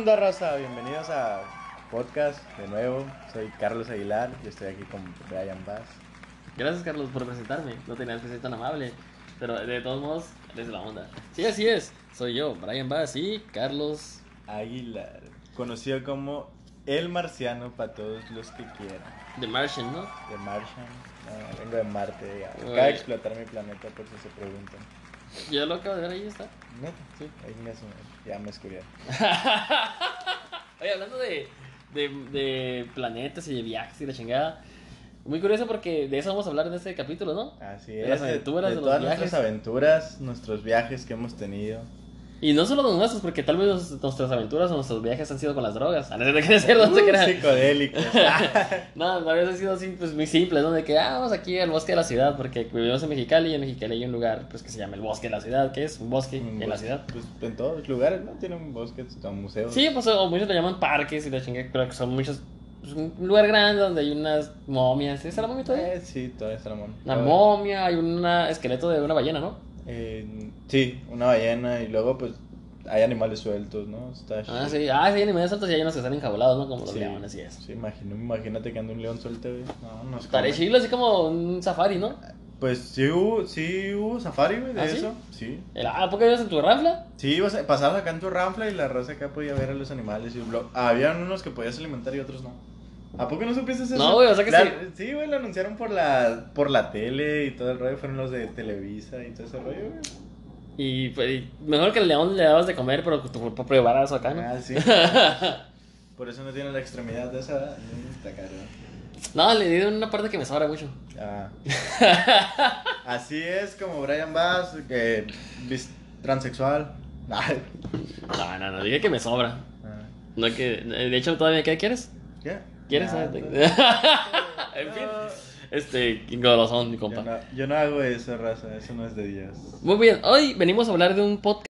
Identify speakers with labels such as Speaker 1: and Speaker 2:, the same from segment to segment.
Speaker 1: Hey, ¿Qué onda, raza? Bienvenidos a podcast de nuevo. Soy Carlos Aguilar y estoy aquí con Brian Bass.
Speaker 2: Gracias, Carlos, por presentarme. No tenías que ser tan amable. Pero de todos modos, desde la onda. Sí, así es. Soy yo, Brian Bass y Carlos.
Speaker 1: Aguilar, conocido como El Marciano para todos los que quieran.
Speaker 2: The Martian, ¿no?
Speaker 1: De Martian. No, vengo de Marte. ya. Acaba de explotar mi planeta por si se preguntan.
Speaker 2: Yo lo acabo de ver ahí, está.
Speaker 1: Neta,
Speaker 2: Sí.
Speaker 1: ahí me su- ya me.
Speaker 2: Oye, hablando de, de, de planetas y de viajes y la chingada. Muy curioso porque de eso vamos a hablar en este capítulo, ¿no?
Speaker 1: Así
Speaker 2: De
Speaker 1: es.
Speaker 2: las aventuras,
Speaker 1: de,
Speaker 2: de los
Speaker 1: todas
Speaker 2: viajes.
Speaker 1: nuestras aventuras, nuestros viajes que hemos tenido.
Speaker 2: Y no solo los nuestros, porque tal vez nuestras aventuras o nuestros viajes han sido con las drogas. A no ser no se
Speaker 1: Uh,
Speaker 2: crean. No, a veces ha sido así, pues muy simple, ¿no? De que, ah, vamos aquí al bosque de la ciudad, porque vivimos en Mexicali y en Mexicali hay un lugar, pues que se llama el bosque de la ciudad, que es un bosque
Speaker 1: Un
Speaker 2: en la
Speaker 1: bosque,
Speaker 2: ciudad.
Speaker 1: Pues en todos los lugares, ¿no? Tienen un bosque, son museos.
Speaker 2: Sí, pues o muchos le llaman parques y la chingada, pero que son muchos, pues, un lugar grande donde hay unas momias, ¿es la momia todavía?
Speaker 1: Eh, sí, todavía está la mona.
Speaker 2: Una momia, hay un esqueleto de una ballena, ¿no?
Speaker 1: Eh, sí, una ballena y luego pues hay animales sueltos, ¿no? Está
Speaker 2: Ah, sí, ah, sí, animales altos y hay unos que están enjaulados, ¿no? Como los
Speaker 1: Sí,
Speaker 2: leones y eso.
Speaker 1: Sí, imagino- imagínate que anda un león suelto, güey. No, no es
Speaker 2: Estaré chido, así como un safari, ¿no?
Speaker 1: Pues sí hubo, sí hubo safari, güey, de
Speaker 2: ¿Ah, sí?
Speaker 1: eso. Sí.
Speaker 2: Ah, ¿por qué vives en tu rafla?
Speaker 1: Sí, ibas pasabas acá en tu ranfla y la raza acá podía ver a los animales. Y blo- habían unos que podías alimentar y otros no. ¿A poco no supiste eso?
Speaker 2: No, güey, o sea que
Speaker 1: La-
Speaker 2: sí.
Speaker 1: Sí, güey, lo anunciaron por la, por la tele y todo el rollo. Fueron los de Televisa y todo ese rollo, güey.
Speaker 2: Y, pues, mejor que el león le dabas de comer, pero tu cuerpo probar eso acá, ¿no?
Speaker 1: Ah, sí. Por eso no tiene la extremidad de esa. ¿verdad? Está caro.
Speaker 2: No, le di una parte que me sobra mucho.
Speaker 1: Ah. Así es como Brian Bass, que bis- transexual.
Speaker 2: No, no, no, dije que me sobra.
Speaker 1: Ah.
Speaker 2: No que, de hecho, todavía ¿qué quieres?
Speaker 1: ¿Qué?
Speaker 2: ¿Quieres?
Speaker 1: Ah,
Speaker 2: en fin, este, golosón, mi
Speaker 1: Yo
Speaker 2: compa.
Speaker 1: no, yo no hago eso, raza. Eso no es de Dios.
Speaker 2: Muy bien, hoy venimos a hablar de un podcast.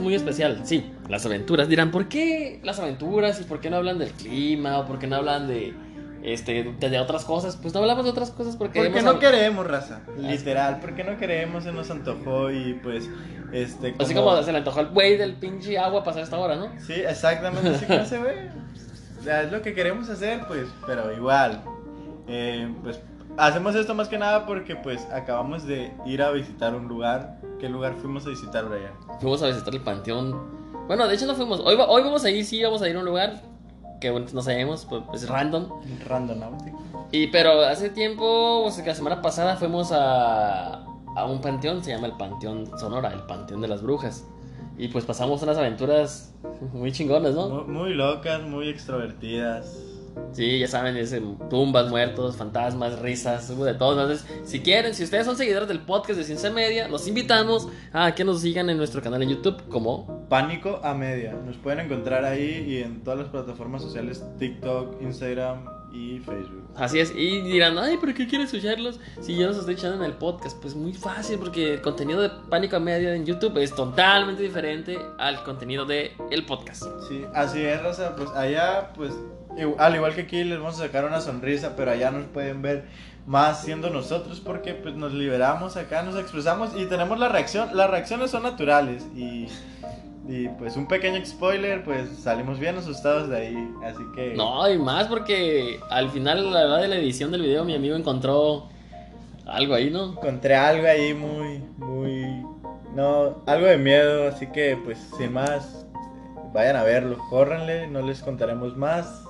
Speaker 2: muy especial, sí, las aventuras. Dirán, ¿por qué las aventuras y por qué no hablan del clima o por qué no hablan de este de, de otras cosas? Pues no hablamos de otras cosas porque
Speaker 1: Porque no queremos, raza. Literal, porque no queremos, se nos antojó y pues, este.
Speaker 2: Así como se le antojó al güey del pinche agua pasar esta hora, ¿no?
Speaker 1: Sí, exactamente así como ese güey. O sea, es lo que queremos hacer, pues, pero igual. eh, pues hacemos esto más que nada porque pues acabamos de ir a visitar un lugar. ¿Qué lugar fuimos a visitar, Brian?
Speaker 2: Fuimos a visitar el panteón. Bueno, de hecho no fuimos. Hoy, hoy vamos a ir, sí, vamos a ir a un lugar que bueno, no sabemos, pues es random.
Speaker 1: Randonáutico.
Speaker 2: Y pero hace tiempo, o sea, que la semana pasada fuimos a, a un panteón, se llama el Panteón Sonora, el Panteón de las Brujas. Y pues pasamos unas aventuras muy chingonas, ¿no?
Speaker 1: Muy, muy locas, muy extrovertidas.
Speaker 2: Sí, ya saben, es tumbas, muertos, fantasmas, risas, hubo de todo. Entonces, si quieren, si ustedes son seguidores del podcast de Ciencia Media, los invitamos a que nos sigan en nuestro canal en YouTube como
Speaker 1: Pánico a media. Nos pueden encontrar ahí y en todas las plataformas sociales: TikTok, Instagram y Facebook.
Speaker 2: Así es, y dirán, ay, ¿pero qué quieren escucharlos? Si yo los estoy echando en el podcast, pues muy fácil, porque el contenido de Pánico a Media en YouTube es totalmente diferente al contenido de el podcast.
Speaker 1: Sí, así es, Raza. Pues allá, pues, al igual que aquí, les vamos a sacar una sonrisa, pero allá nos pueden ver más siendo nosotros porque pues nos liberamos acá, nos expresamos y tenemos la reacción. Las reacciones son naturales y, y pues un pequeño spoiler, pues salimos bien asustados de ahí. Así que...
Speaker 2: No, y más porque al final, la verdad, de la edición del video, mi amigo encontró algo ahí, ¿no?
Speaker 1: Encontré algo ahí muy, muy... No, algo de miedo, así que pues sin más, vayan a verlo, córranle, no les contaremos más.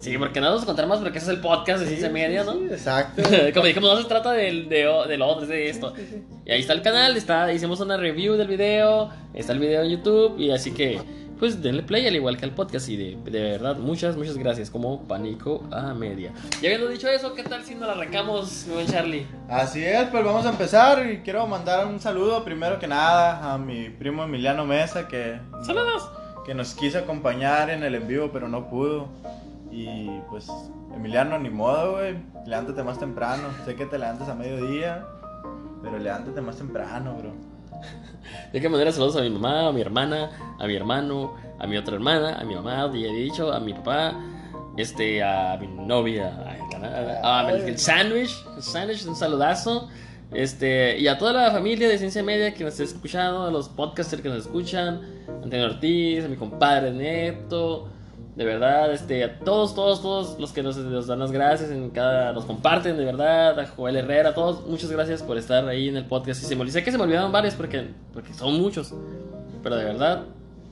Speaker 2: Sí, porque no vamos a contar más porque ese es el podcast de Ciencia
Speaker 1: Sí,
Speaker 2: Media,
Speaker 1: sí,
Speaker 2: ¿no?
Speaker 1: sí, exacto.
Speaker 2: Como dijimos, no se trata del, de, de lo otro, es de esto.
Speaker 1: Sí, sí.
Speaker 2: Y ahí está el canal, está, hicimos una review del video, está el video en YouTube, y así que, pues denle play al igual que al podcast. Y de, de verdad, muchas, muchas gracias, como Pánico a Media. Y habiendo dicho eso, ¿qué tal si nos arrancamos, mi buen Charlie?
Speaker 1: Así es, pues vamos a empezar y quiero mandar un saludo primero que nada a mi primo Emiliano Mesa que,
Speaker 2: ¡Saludos!
Speaker 1: que nos quiso acompañar en el en vivo pero no pudo. Y pues Emiliano, ni modo, güey, levántate más temprano. Sé que te levantas a mediodía, pero levántate más temprano, bro.
Speaker 2: De qué manera saludos a mi mamá, a mi hermana, a mi hermano, a mi otra hermana, a mi mamá, ya he dicho, a mi papá, este, a mi novia, a, a, el sándwich, el sándwich, un saludazo. Este, y a toda la familia de Ciencia Media que nos está escuchando, a los podcasters que nos escuchan, a Antonio Ortiz, a mi compadre Neto, de verdad, este, a todos, todos, todos los que nos, dan las gracias, en cada, nos comparten, de verdad, a Joel Herrera, a todos, muchas gracias por estar ahí en el podcast. Y se me sé que se me olvidaron varios porque, porque son muchos, pero de verdad,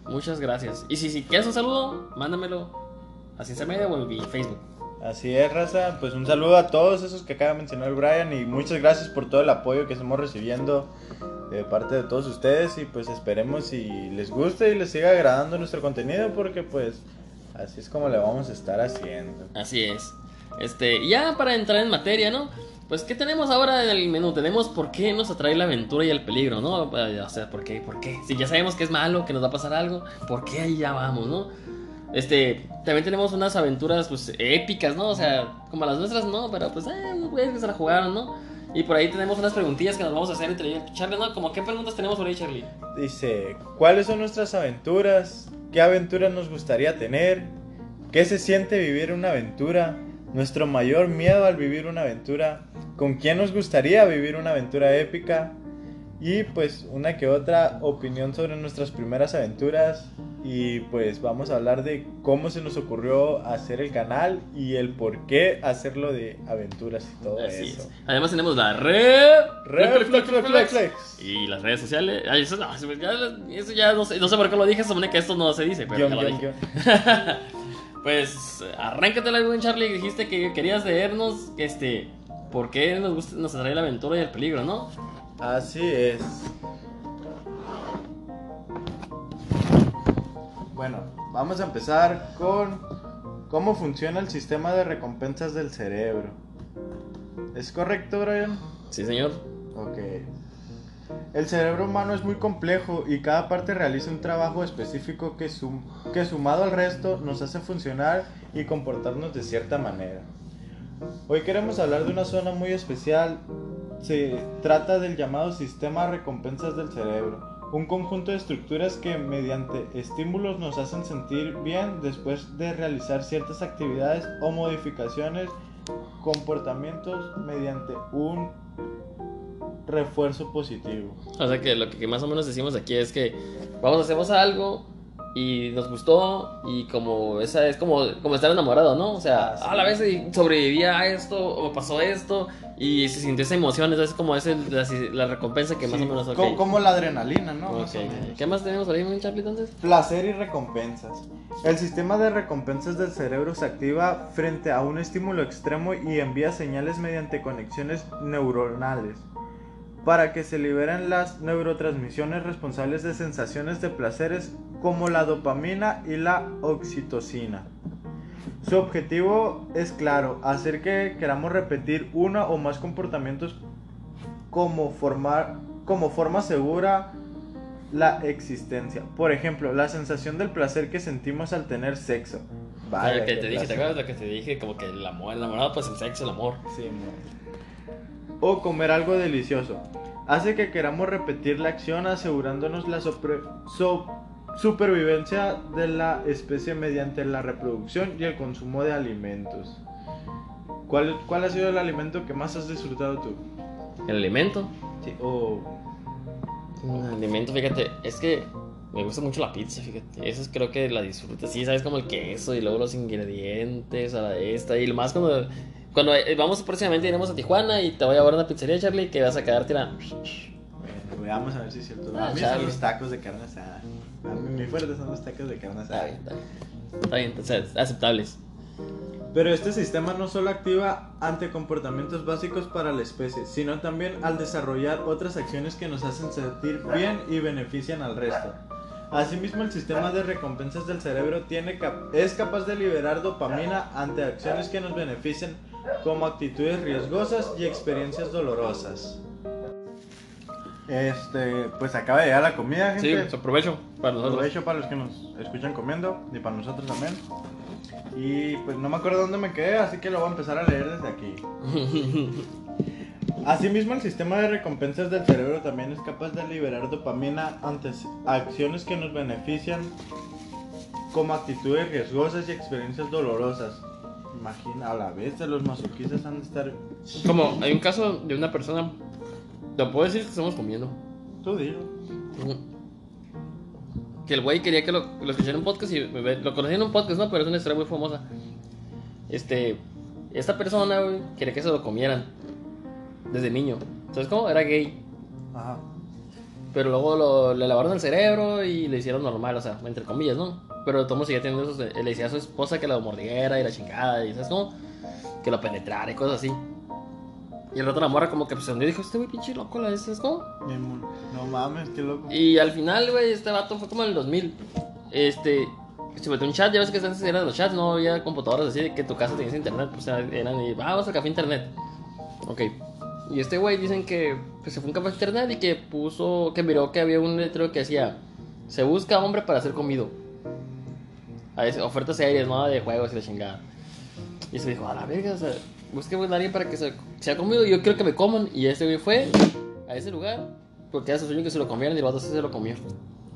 Speaker 2: muchas gracias. Y si, si quieres un saludo, mándamelo a Ciencia Media o en Facebook.
Speaker 1: Así es, raza. Pues un saludo a todos esos que acaba de mencionar Brian y muchas gracias por todo el apoyo que estamos recibiendo de parte de todos ustedes y pues esperemos si les guste y les siga agradando nuestro contenido porque pues así es como le vamos a estar haciendo.
Speaker 2: Así es. Este, ya para entrar en materia, ¿no? Pues ¿qué tenemos ahora en el menú? Tenemos por qué nos atrae la aventura y el peligro, ¿no? O sea, ¿por qué? ¿Por qué? Si ya sabemos que es malo, que nos va a pasar algo, ¿por qué ahí ya vamos, no? Este, también tenemos unas aventuras, pues, épicas, ¿no? O sea, como las nuestras, ¿no? Pero, pues, eh, que se la jugaron, ¿no? Y por ahí tenemos unas preguntillas que nos vamos a hacer entre Charlie, ¿no? Como, ¿qué preguntas tenemos por ahí, Charlie?
Speaker 1: Dice, ¿cuáles son nuestras aventuras? ¿Qué aventuras nos gustaría tener? ¿Qué se siente vivir una aventura? Nuestro mayor miedo al vivir una aventura. ¿Con quién nos gustaría vivir una aventura épica? Y pues una que otra opinión sobre nuestras primeras aventuras y pues vamos a hablar de cómo se nos ocurrió hacer el canal y el por qué hacerlo de aventuras y todo eso.
Speaker 2: Además tenemos la red,
Speaker 1: red flex, flex, flex,
Speaker 2: y las redes sociales. eso, no, eso ya no sé, no sé por qué lo dije, supone que esto no se dice, pero ya lo dije. pues arráncate la buen Charlie, dijiste que querías leernos este por qué nos gusta, nos atrae la aventura y el peligro, ¿no?
Speaker 1: Así es. Bueno, vamos a empezar con cómo funciona el sistema de recompensas del cerebro. ¿Es correcto, Brian?
Speaker 2: Sí, señor.
Speaker 1: Ok. El cerebro humano es muy complejo y cada parte realiza un trabajo específico que, que sumado al resto nos hace funcionar y comportarnos de cierta manera. Hoy queremos hablar de una zona muy especial se trata del llamado sistema de recompensas del cerebro, un conjunto de estructuras que mediante estímulos nos hacen sentir bien después de realizar ciertas actividades o modificaciones comportamientos mediante un refuerzo positivo.
Speaker 2: O sea que lo que más o menos decimos aquí es que vamos, hacemos algo y nos gustó y como esa es como, como estar enamorado, ¿no? O sea, ah, a la vez sobrevivía a esto o pasó esto y se sintió esa emoción, es como es la, recompensa que más o menos...
Speaker 1: Okay. Como, la adrenalina, ¿no?
Speaker 2: ¿Qué más tenemos ahí, Charlie, entonces?
Speaker 1: Placer y recompensas. El sistema de recompensas del cerebro se activa frente a un estímulo extremo y envía señales mediante conexiones neuronales para que se liberen las neurotransmisiones responsables de sensaciones de placeres como la dopamina y la oxitocina. Su objetivo es claro, hacer que queramos repetir uno o más comportamientos como, formar, como forma segura la existencia. Por ejemplo, la sensación del placer que sentimos al tener sexo.
Speaker 2: Vale, que te dije, ¿te acuerdas lo que te dije? Como que el amor, el enamorado, pues el sexo, el amor.
Speaker 1: Sí, O comer algo delicioso. Hace que queramos repetir la acción asegurándonos la sobre, supervivencia de la especie mediante la reproducción y el consumo de alimentos. ¿Cuál, ¿Cuál ha sido el alimento que más has disfrutado tú?
Speaker 2: ¿El alimento?
Speaker 1: Sí, o...
Speaker 2: El alimento, fíjate, es que me gusta mucho la pizza, fíjate. Eso creo que la disfruto. Sí, sabes como el queso y luego los ingredientes a la esta. Y lo más cuando, cuando vamos próximamente iremos a Tijuana y te voy a ver una pizzería, Charlie, que vas a quedar
Speaker 1: Bueno, veamos a ver si es cierto. Ah, a mí son los tacos de carne asada. A mí mi fuerte son los tacos de carne asada.
Speaker 2: Está bien, está bien. Está bien, aceptables.
Speaker 1: Pero este sistema no solo activa ante comportamientos básicos para la especie, sino también al desarrollar otras acciones que nos hacen sentir bien y benefician al resto. Asimismo, el sistema de recompensas del cerebro tiene es capaz de liberar dopamina ante acciones que nos benefician, como actitudes riesgosas y experiencias dolorosas. Este, pues acaba de llegar la comida, gente.
Speaker 2: Sí, pues, aprovecho para nosotros.
Speaker 1: Aprovecho para los que nos escuchan comiendo y para nosotros también. Y pues no me acuerdo dónde me quedé, así que lo voy a empezar a leer desde aquí. Asimismo, el sistema de recompensas del cerebro también es capaz de liberar dopamina ante acciones que nos benefician, como actitudes riesgosas y experiencias dolorosas. Imagina, a la vez de los masoquistas han de estar.
Speaker 2: Como hay un caso de una persona, lo puedo decir que estamos comiendo.
Speaker 1: Tú dilo.
Speaker 2: Que el güey quería que lo, lo escuchara en un podcast y lo conocí en un podcast, ¿no? Pero es una historia muy famosa. Este, esta persona, güey, quería que se lo comieran desde niño. Entonces, ¿cómo? Era gay.
Speaker 1: Ajá.
Speaker 2: Pero luego lo- le lavaron el cerebro y le hicieron normal, o sea, entre comillas, ¿no? Pero todo seguía teniendo esos. Le decía a su esposa que lo mordiera y la chingada, y ¿sabes cómo? Que lo penetrara y cosas así. Y el rato la morra, como que pues, se hundió y dijo: Este güey, pinche loco, la.
Speaker 1: Mi mon- No mames, qué loco.
Speaker 2: Y al final, güey, este vato fue como en el 2000. Este. Se metió un chat, ya ves que antes eran los chats, no había computadoras así de que tu casa tenías internet, pues eran y vamos al café internet. Ok. Y este güey dicen que pues, se fue a un café internet y que puso, que miró que había un letrero que decía: Se busca hombre para ser comido. A veces, ofertas aéreas, ¿no? De juegos y la chingada. Y se dijo: A la verga, o sea, busque a alguien para que se, sea comido. Yo quiero que me coman. Y este güey fue a ese lugar porque era su sueño que se lo comieran y el vato sí se lo comió.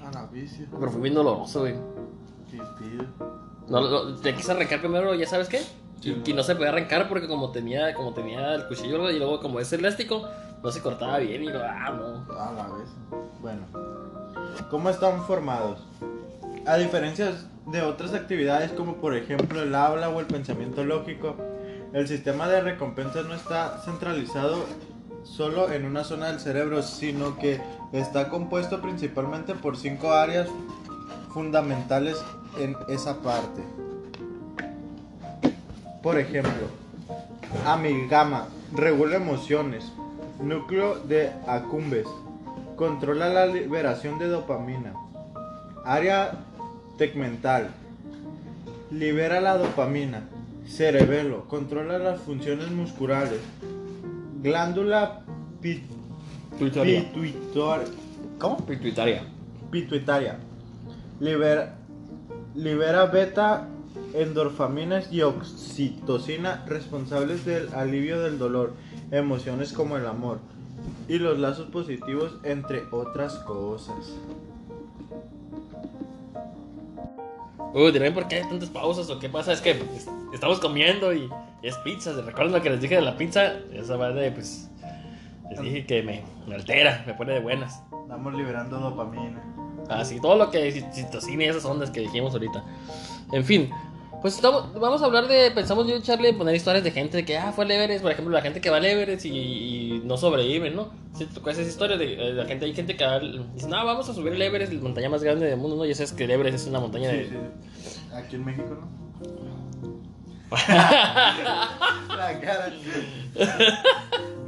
Speaker 1: A la vicio.
Speaker 2: Pero fue bien doloroso, güey.
Speaker 1: Qué tío.
Speaker 2: No, no, te quise arrancar primero, ¿ya sabes qué?
Speaker 1: Sí,
Speaker 2: y, y no se podía arrancar porque como tenía, como tenía el cuchillo y luego como es elástico, no se cortaba bien y lo, ah, no.
Speaker 1: A la vez. Bueno. ¿Cómo están formados? A diferencia de otras actividades como por ejemplo el habla o el pensamiento lógico, el sistema de recompensas no está centralizado solo en una zona del cerebro, sino que está compuesto principalmente por cinco áreas fundamentales en esa parte. Por ejemplo, amigama regula emociones, núcleo de acumbes, controla la liberación de dopamina, área tegmental, libera la dopamina, cerebelo, controla las funciones musculares, glándula pi- pituitaria, ¿cómo?
Speaker 2: Pituitaria.
Speaker 1: pituitaria. Libera, libera beta endorfaminas y oxitocina responsables del alivio del dolor, emociones como el amor y los lazos positivos entre otras cosas.
Speaker 2: Uy, dirán por qué hay tantas pausas o qué pasa, es que pues, estamos comiendo y, y es pizza. ¿Se recuerdan lo que les dije de la pizza? Esa va de, pues, les dije que me, me altera, me pone de buenas.
Speaker 1: Estamos liberando dopamina.
Speaker 2: Así, todo lo que citocina y esas ondas que dijimos ahorita. En fin, pues estamos, vamos a hablar de, pensamos yo y Charlie, poner historias de gente que, ah, fue al Everest, por ejemplo, la gente que va al Everest y, y no sobrevive, ¿no? Sí, te esas historias de, eh, la gente, hay gente que dice, no, vamos a subir el Everest, la montaña más grande del mundo, ¿no? Y sabes que el Everest es una montaña de...
Speaker 1: Sí, sí. Aquí en México, ¿no? La cara.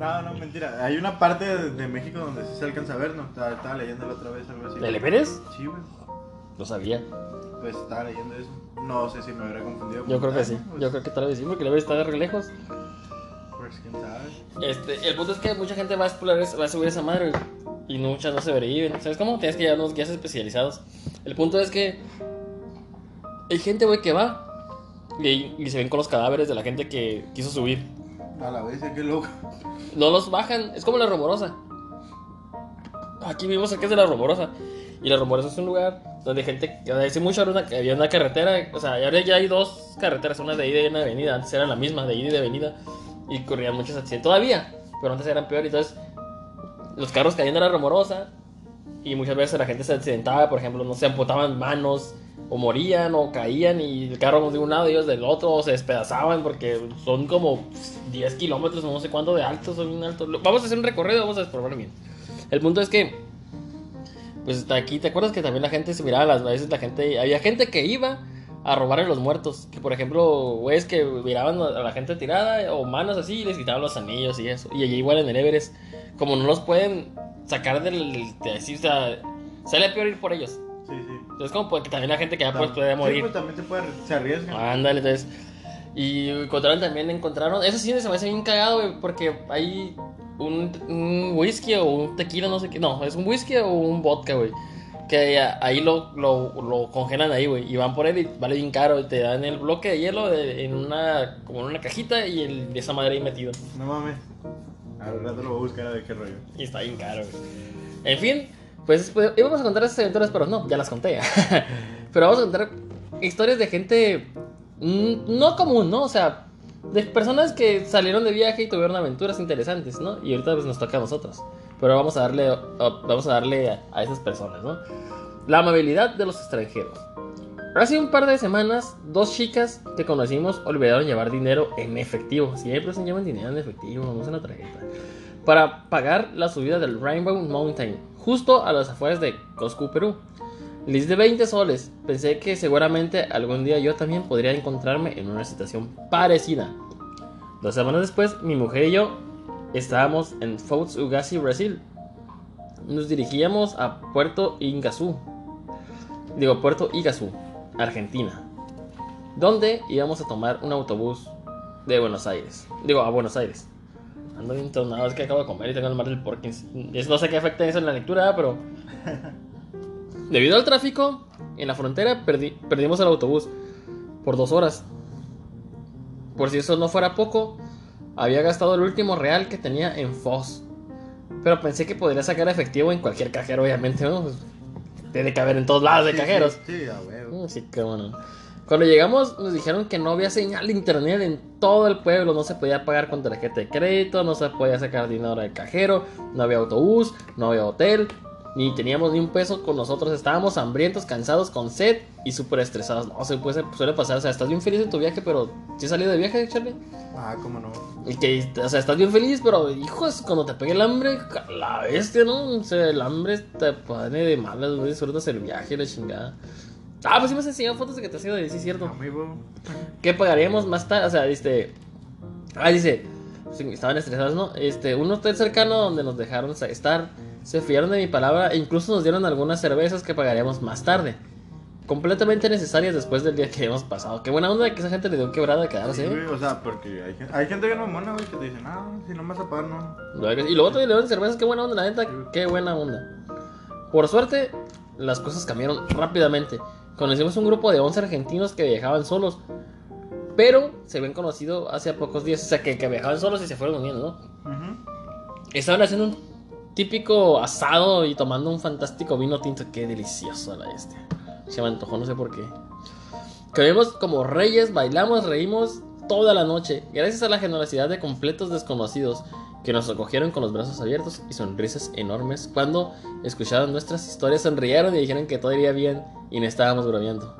Speaker 1: No, no, mentira. Hay una parte de, de México donde sí se alcanza a ver, ¿no? Estaba, estaba leyendo la otra vez algo así.
Speaker 2: ¿El Everest?
Speaker 1: Sí, güey.
Speaker 2: Lo sabía.
Speaker 1: Pues estaba leyendo eso. No sé si me habrá confundido.
Speaker 2: Yo
Speaker 1: con
Speaker 2: creo que sí.
Speaker 1: pues,
Speaker 2: Yo creo que tal vez sí, porque el Everest está de re lejos.
Speaker 1: Pues quién sabe.
Speaker 2: Este, el punto es que mucha gente va a explorar, va a subir esa madre y muchas no se sobreviven. ¿Sabes cómo? Tienes que llevar unos guías especializados. El punto es que hay gente, güey, que va y, y se ven con los cadáveres de la gente que quiso subir.
Speaker 1: A la vez, qué loco.
Speaker 2: No los bajan, es como la rumorosa. Aquí vimos que es de la rumorosa. Y la rumorosa es un lugar donde gente, hace mucho había una, había una carretera, o sea, ahora ya hay dos carreteras, una de ida y una de venida. Antes era la misma, de ida y de venida. Y corrían muchos accidentes todavía, pero antes eran peor. Entonces, los carros caían de la. Y muchas veces la gente se accidentaba, por ejemplo, no se amputaban manos, o morían, o caían, y el carro de un lado y ellos del otro, o se despedazaban, porque son como 10 kilómetros, no sé cuánto de alto, son bien altos. Vamos a hacer un recorrido, vamos a explorar bien. El punto es que, pues hasta aquí, ¿te acuerdas que también la gente se miraba las veces? La gente, había gente que iba a robar a los muertos, que por ejemplo, güeyes que miraban a la gente tirada, o manos así, y les quitaban los anillos y eso. Y allí igual en el Everest, como no los pueden sacar del, de así, o sea, sale peor ir por ellos.
Speaker 1: Sí, sí.
Speaker 2: Entonces, como porque también la gente que ya pues puede
Speaker 1: Sí,
Speaker 2: morir.
Speaker 1: pues también se puede, se arriesgan.
Speaker 2: Ándale, entonces. Y encontraron también, encontraron. Eso sí se me hace bien cagado, güey, porque hay un, un whisky o un tequila, no sé qué. No, es un whisky o un vodka, güey. Que ahí lo, lo, lo congelan ahí, güey. Y van por él y vale bien caro. Y te dan el bloque de hielo de- en una, como en una cajita y el, esa madre ahí metido.
Speaker 1: No mames. Al rato lo voy a buscar a ver qué rollo.
Speaker 2: Y está bien caro, güey. En fin, pues, pues, íbamos a contar esas aventuras, pero no, ya las conté. pero vamos a contar historias de gente no común, ¿no? O sea, de personas que salieron de viaje y tuvieron aventuras interesantes, ¿no? Y ahorita pues nos toca a nosotros. Pero vamos a darle, vamos a, darle a, a esas personas, ¿no? La amabilidad de los extranjeros. Hace un par de semanas, dos chicas que conocimos olvidaron llevar dinero en efectivo. Siempre se llevan dinero en efectivo, no usan la tarjeta. Para pagar la subida del Rainbow Mountain, justo a las afueras de Coscu, Perú. Les de 20 soles. Pensé que seguramente algún día yo también podría encontrarme en una situación parecida. Dos semanas después, mi mujer y yo estábamos en Foz Ugasi, Brasil. Nos dirigíamos a Puerto Iguazú. Digo, Puerto Iguazú Argentina, donde íbamos a tomar un autobús de Buenos Aires. Digo, a Buenos Aires. Ando bien tornado, es que acabo de comer y tengo el mar del Porkins. No sé qué afecta eso en la lectura, pero. Debido al tráfico, en la frontera perdimos el autobús por dos horas. Por si eso no fuera poco, había gastado el último real que tenía en Foz. Pero pensé que podría sacar efectivo en cualquier cajero, obviamente, ¿no? Pues, tiene que haber en todos lados de cajeros.
Speaker 1: Sí.
Speaker 2: Mm, Sí, qué bueno. Cuando llegamos nos dijeron que no había señal de internet en todo el pueblo, no se podía pagar con tarjeta de crédito, no se podía sacar dinero del cajero, no había autobús, no había hotel, ni teníamos ni un peso con nosotros, estábamos hambrientos, cansados, con sed y súper estresados. No, se puede, suele pasar, o sea, estás bien feliz en tu viaje, pero ¿sí salido de viaje, Charlie?
Speaker 1: Ah, cómo no.
Speaker 2: Y que, o sea, estás bien feliz, pero hijos, cuando te pegue el hambre, la bestia, ¿no? O sea, el hambre te pone de malas, güey, disfrutas el viaje, la chingada. Ah, pues sí me has enseñado fotos de que te has ido de sí, cierto.
Speaker 1: Amigo.
Speaker 2: ¿Qué pagaríamos más tarde? O sea, dice. Ah, dice. Estaban estresados, ¿no? Este, un hotel cercano donde nos dejaron estar. Se fiaron de mi palabra e incluso nos dieron algunas cervezas que pagaríamos más tarde. Completamente necesarias después del día que hemos pasado. Qué buena onda que esa gente le dio quebrada de quedarse.
Speaker 1: Sí,
Speaker 2: ¿eh?
Speaker 1: güey, o sea, porque hay, gente- hay gente que no mona, güey, que te dice, no, si no me vas a pagar, no.
Speaker 2: Y luego te dieron cervezas, qué buena onda, la neta, qué buena onda. Por suerte, las cosas cambiaron rápidamente. Conocimos un grupo de 11 argentinos que viajaban solos, pero se habían conocido hace pocos días, o sea, que, que viajaban solos y se fueron uniendo, ¿no? Estaban haciendo un típico asado y tomando un fantástico vino tinto, qué delicioso la bestia. Se me antojó, no sé por qué. Comimos como reyes, bailamos, reímos toda la noche, gracias a la generosidad de completos desconocidos que nos acogieron con los brazos abiertos y sonrisas enormes cuando escucharon nuestras historias, sonrieron y dijeron que todo iría bien y no estábamos bromeando.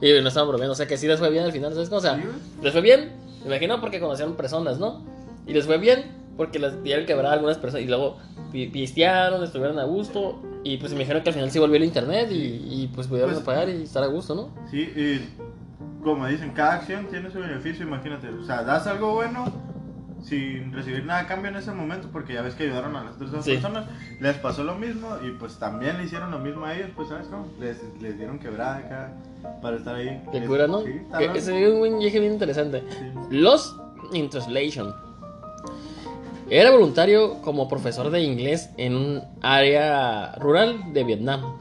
Speaker 2: Y no estábamos bromeando, o sea que sí les fue bien al final, ¿sabes? cómo? O sea, les fue bien, me imagino porque conocieron personas, ¿no? Y les fue bien porque les dieron quebrar algunas personas y luego pi- pistearon, estuvieron a gusto y pues me dijeron que al final sí volvió el internet y, y, pues pudieron
Speaker 1: Pues-
Speaker 2: pagar y estar a gusto, ¿no?
Speaker 1: Sí, y como dicen, cada acción tiene su beneficio, imagínate. O sea, das algo bueno sin recibir nada a cambio en ese momento, porque ya ves que ayudaron a las otras dos
Speaker 2: Sí.
Speaker 1: personas, les pasó lo mismo y pues también le hicieron lo mismo a ellos, pues sabes cómo, les, les dieron quebrada acá para estar ahí.
Speaker 2: Qué cura, ¿no?
Speaker 1: Sí,
Speaker 2: ese es un buen viaje bien interesante.
Speaker 1: Sí.
Speaker 2: Los in translation. Era voluntario como profesor de inglés en un área rural de Vietnam.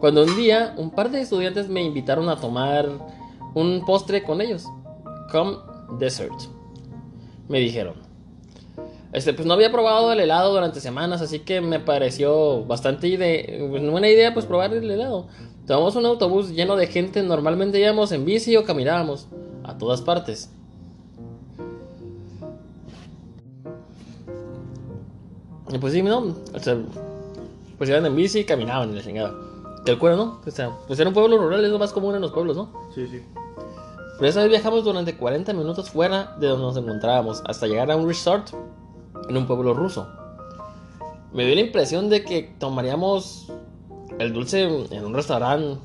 Speaker 2: Cuando un día un par de estudiantes me invitaron a tomar un postre con ellos. Come dessert. Me dijeron. Este, pues no había probado el helado durante semanas, así que me pareció bastante pues, buena idea pues probar el helado. Tomamos un autobús lleno de gente, normalmente íbamos en bici o caminábamos a todas partes. Y pues sí, no, o sea, pues iban en bici y caminaban y la chingada. Te acuerdas, ¿no? O sea, pues era un pueblo rural, es lo más común en los pueblos, ¿no?
Speaker 1: Sí, sí.
Speaker 2: Pero esa vez viajamos durante 40 minutos fuera de donde nos encontrábamos, hasta llegar a un resort en un pueblo ruso. Me dio la impresión de que tomaríamos el dulce en un restaurante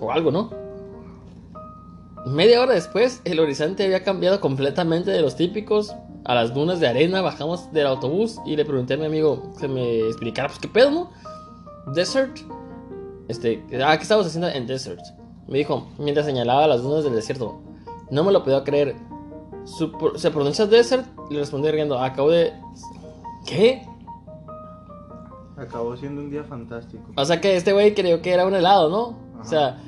Speaker 2: o algo, ¿no? Media hora después, el horizonte había cambiado completamente de los típicos. A las dunas de arena bajamos del autobús y le pregunté a mi amigo que me explicara, pues qué pedo, ¿no? Desert. Este, ah, ¿qué estábamos haciendo en Desert? Me dijo, mientras señalaba las dunas del desierto. No me lo podía creer. ¿Se pronuncia Desert? Le respondí riendo, acabo de... ¿Qué?
Speaker 1: Acabó siendo un día fantástico.
Speaker 2: O sea que este güey creyó que era un helado, ¿no? O sea,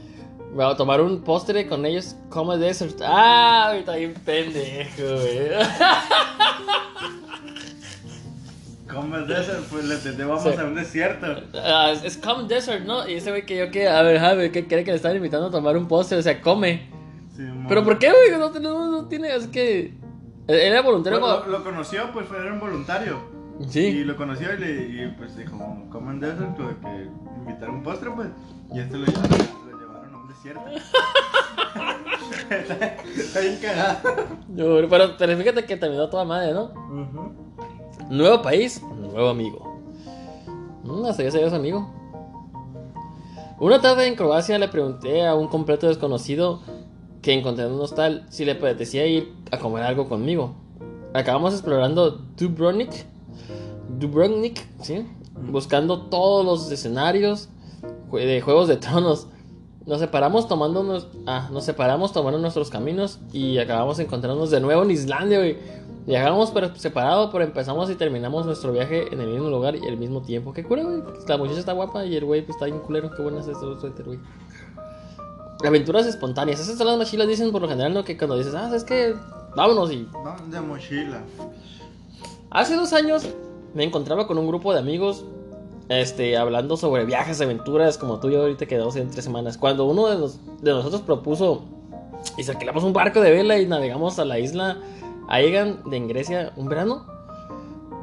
Speaker 2: voy a tomar un postre con ellos como desert. Ah, está bien pendejo, güey.
Speaker 1: Common Desert, pues le vamos
Speaker 2: Sí.
Speaker 1: a un desierto.
Speaker 2: Ah, es, es Desert, ¿no? Y ese güey que yo que, a ver, Javi, ¿qué cree que le están invitando a tomar un postre? O sea, come.
Speaker 1: Sí,
Speaker 2: ¿Pero por qué, güey? No, no, no tiene, es que... Él era voluntario
Speaker 1: Pues, lo, lo conoció, pues era un voluntario. Y
Speaker 2: Sí.
Speaker 1: lo conoció y, le, y pues dijo, Common Desert, tuve que invitar un postre, pues. Y este lo llevaron, lo llevaron a un desierto. está, bien cagado.
Speaker 2: Pero, pero fíjate que terminó toda madre, ¿no?
Speaker 1: Ujú.
Speaker 2: Nuevo país, nuevo amigo. Mm, hasta ya sabías amigo. Una tarde en Croacia le pregunté a un completo desconocido que encontré en un hostal si le apetecía ir a comer algo conmigo. Acabamos explorando Dubrovnik, Dubrovnik, ¿sí? Buscando todos los escenarios de Juegos de Tronos. Nos separamos tomando unos- ah, nos separamos tomando nuestros caminos y acabamos encontrándonos de nuevo en Islandia, güey. Viajamos pero separado, pero empezamos y terminamos nuestro viaje en el mismo lugar y al mismo tiempo. Qué cura, güey. La muchacha está guapa y el güey pues, está bien culero. Qué buena es suéter, güey. Aventuras espontáneas. Esas son las mochilas, dicen por lo general, ¿no? Que cuando dices, ah, es que vámonos y
Speaker 1: de mochila.
Speaker 2: Hace dos años me encontraba con un grupo de amigos este, hablando sobre viajes, aventuras, como tú y yo ahorita quedamos en tres semanas. Cuando uno de, los- de nosotros propuso y se alquilamos un barco de vela y navegamos a la isla Aegan de en Grecia un verano,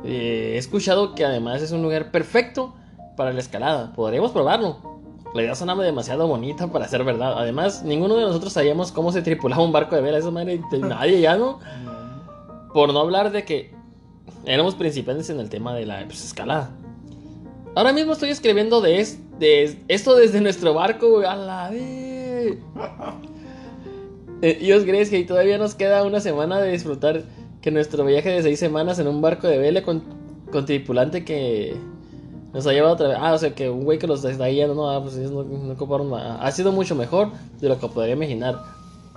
Speaker 2: eh, he escuchado que además es un lugar perfecto para la escalada. Podríamos probarlo. La idea sonaba demasiado bonita para ser verdad. Además, ninguno de nosotros sabíamos cómo se tripulaba un barco de vela. Esa madre, nadie ya no. Por no hablar de que éramos principiantes en el tema de la pues, escalada. Ahora mismo estoy escribiendo de, es- de esto desde nuestro barco, a la vez. Eh, y os crees que todavía nos queda una semana de disfrutar que nuestro viaje de seis semanas en un barco de vela con, tripulante que nos ha llevado otra vez. Ah, o sea, que un güey que los está no, ah, pues ellos no, no ocuparon nada. Ha sido mucho mejor de lo que podría imaginar.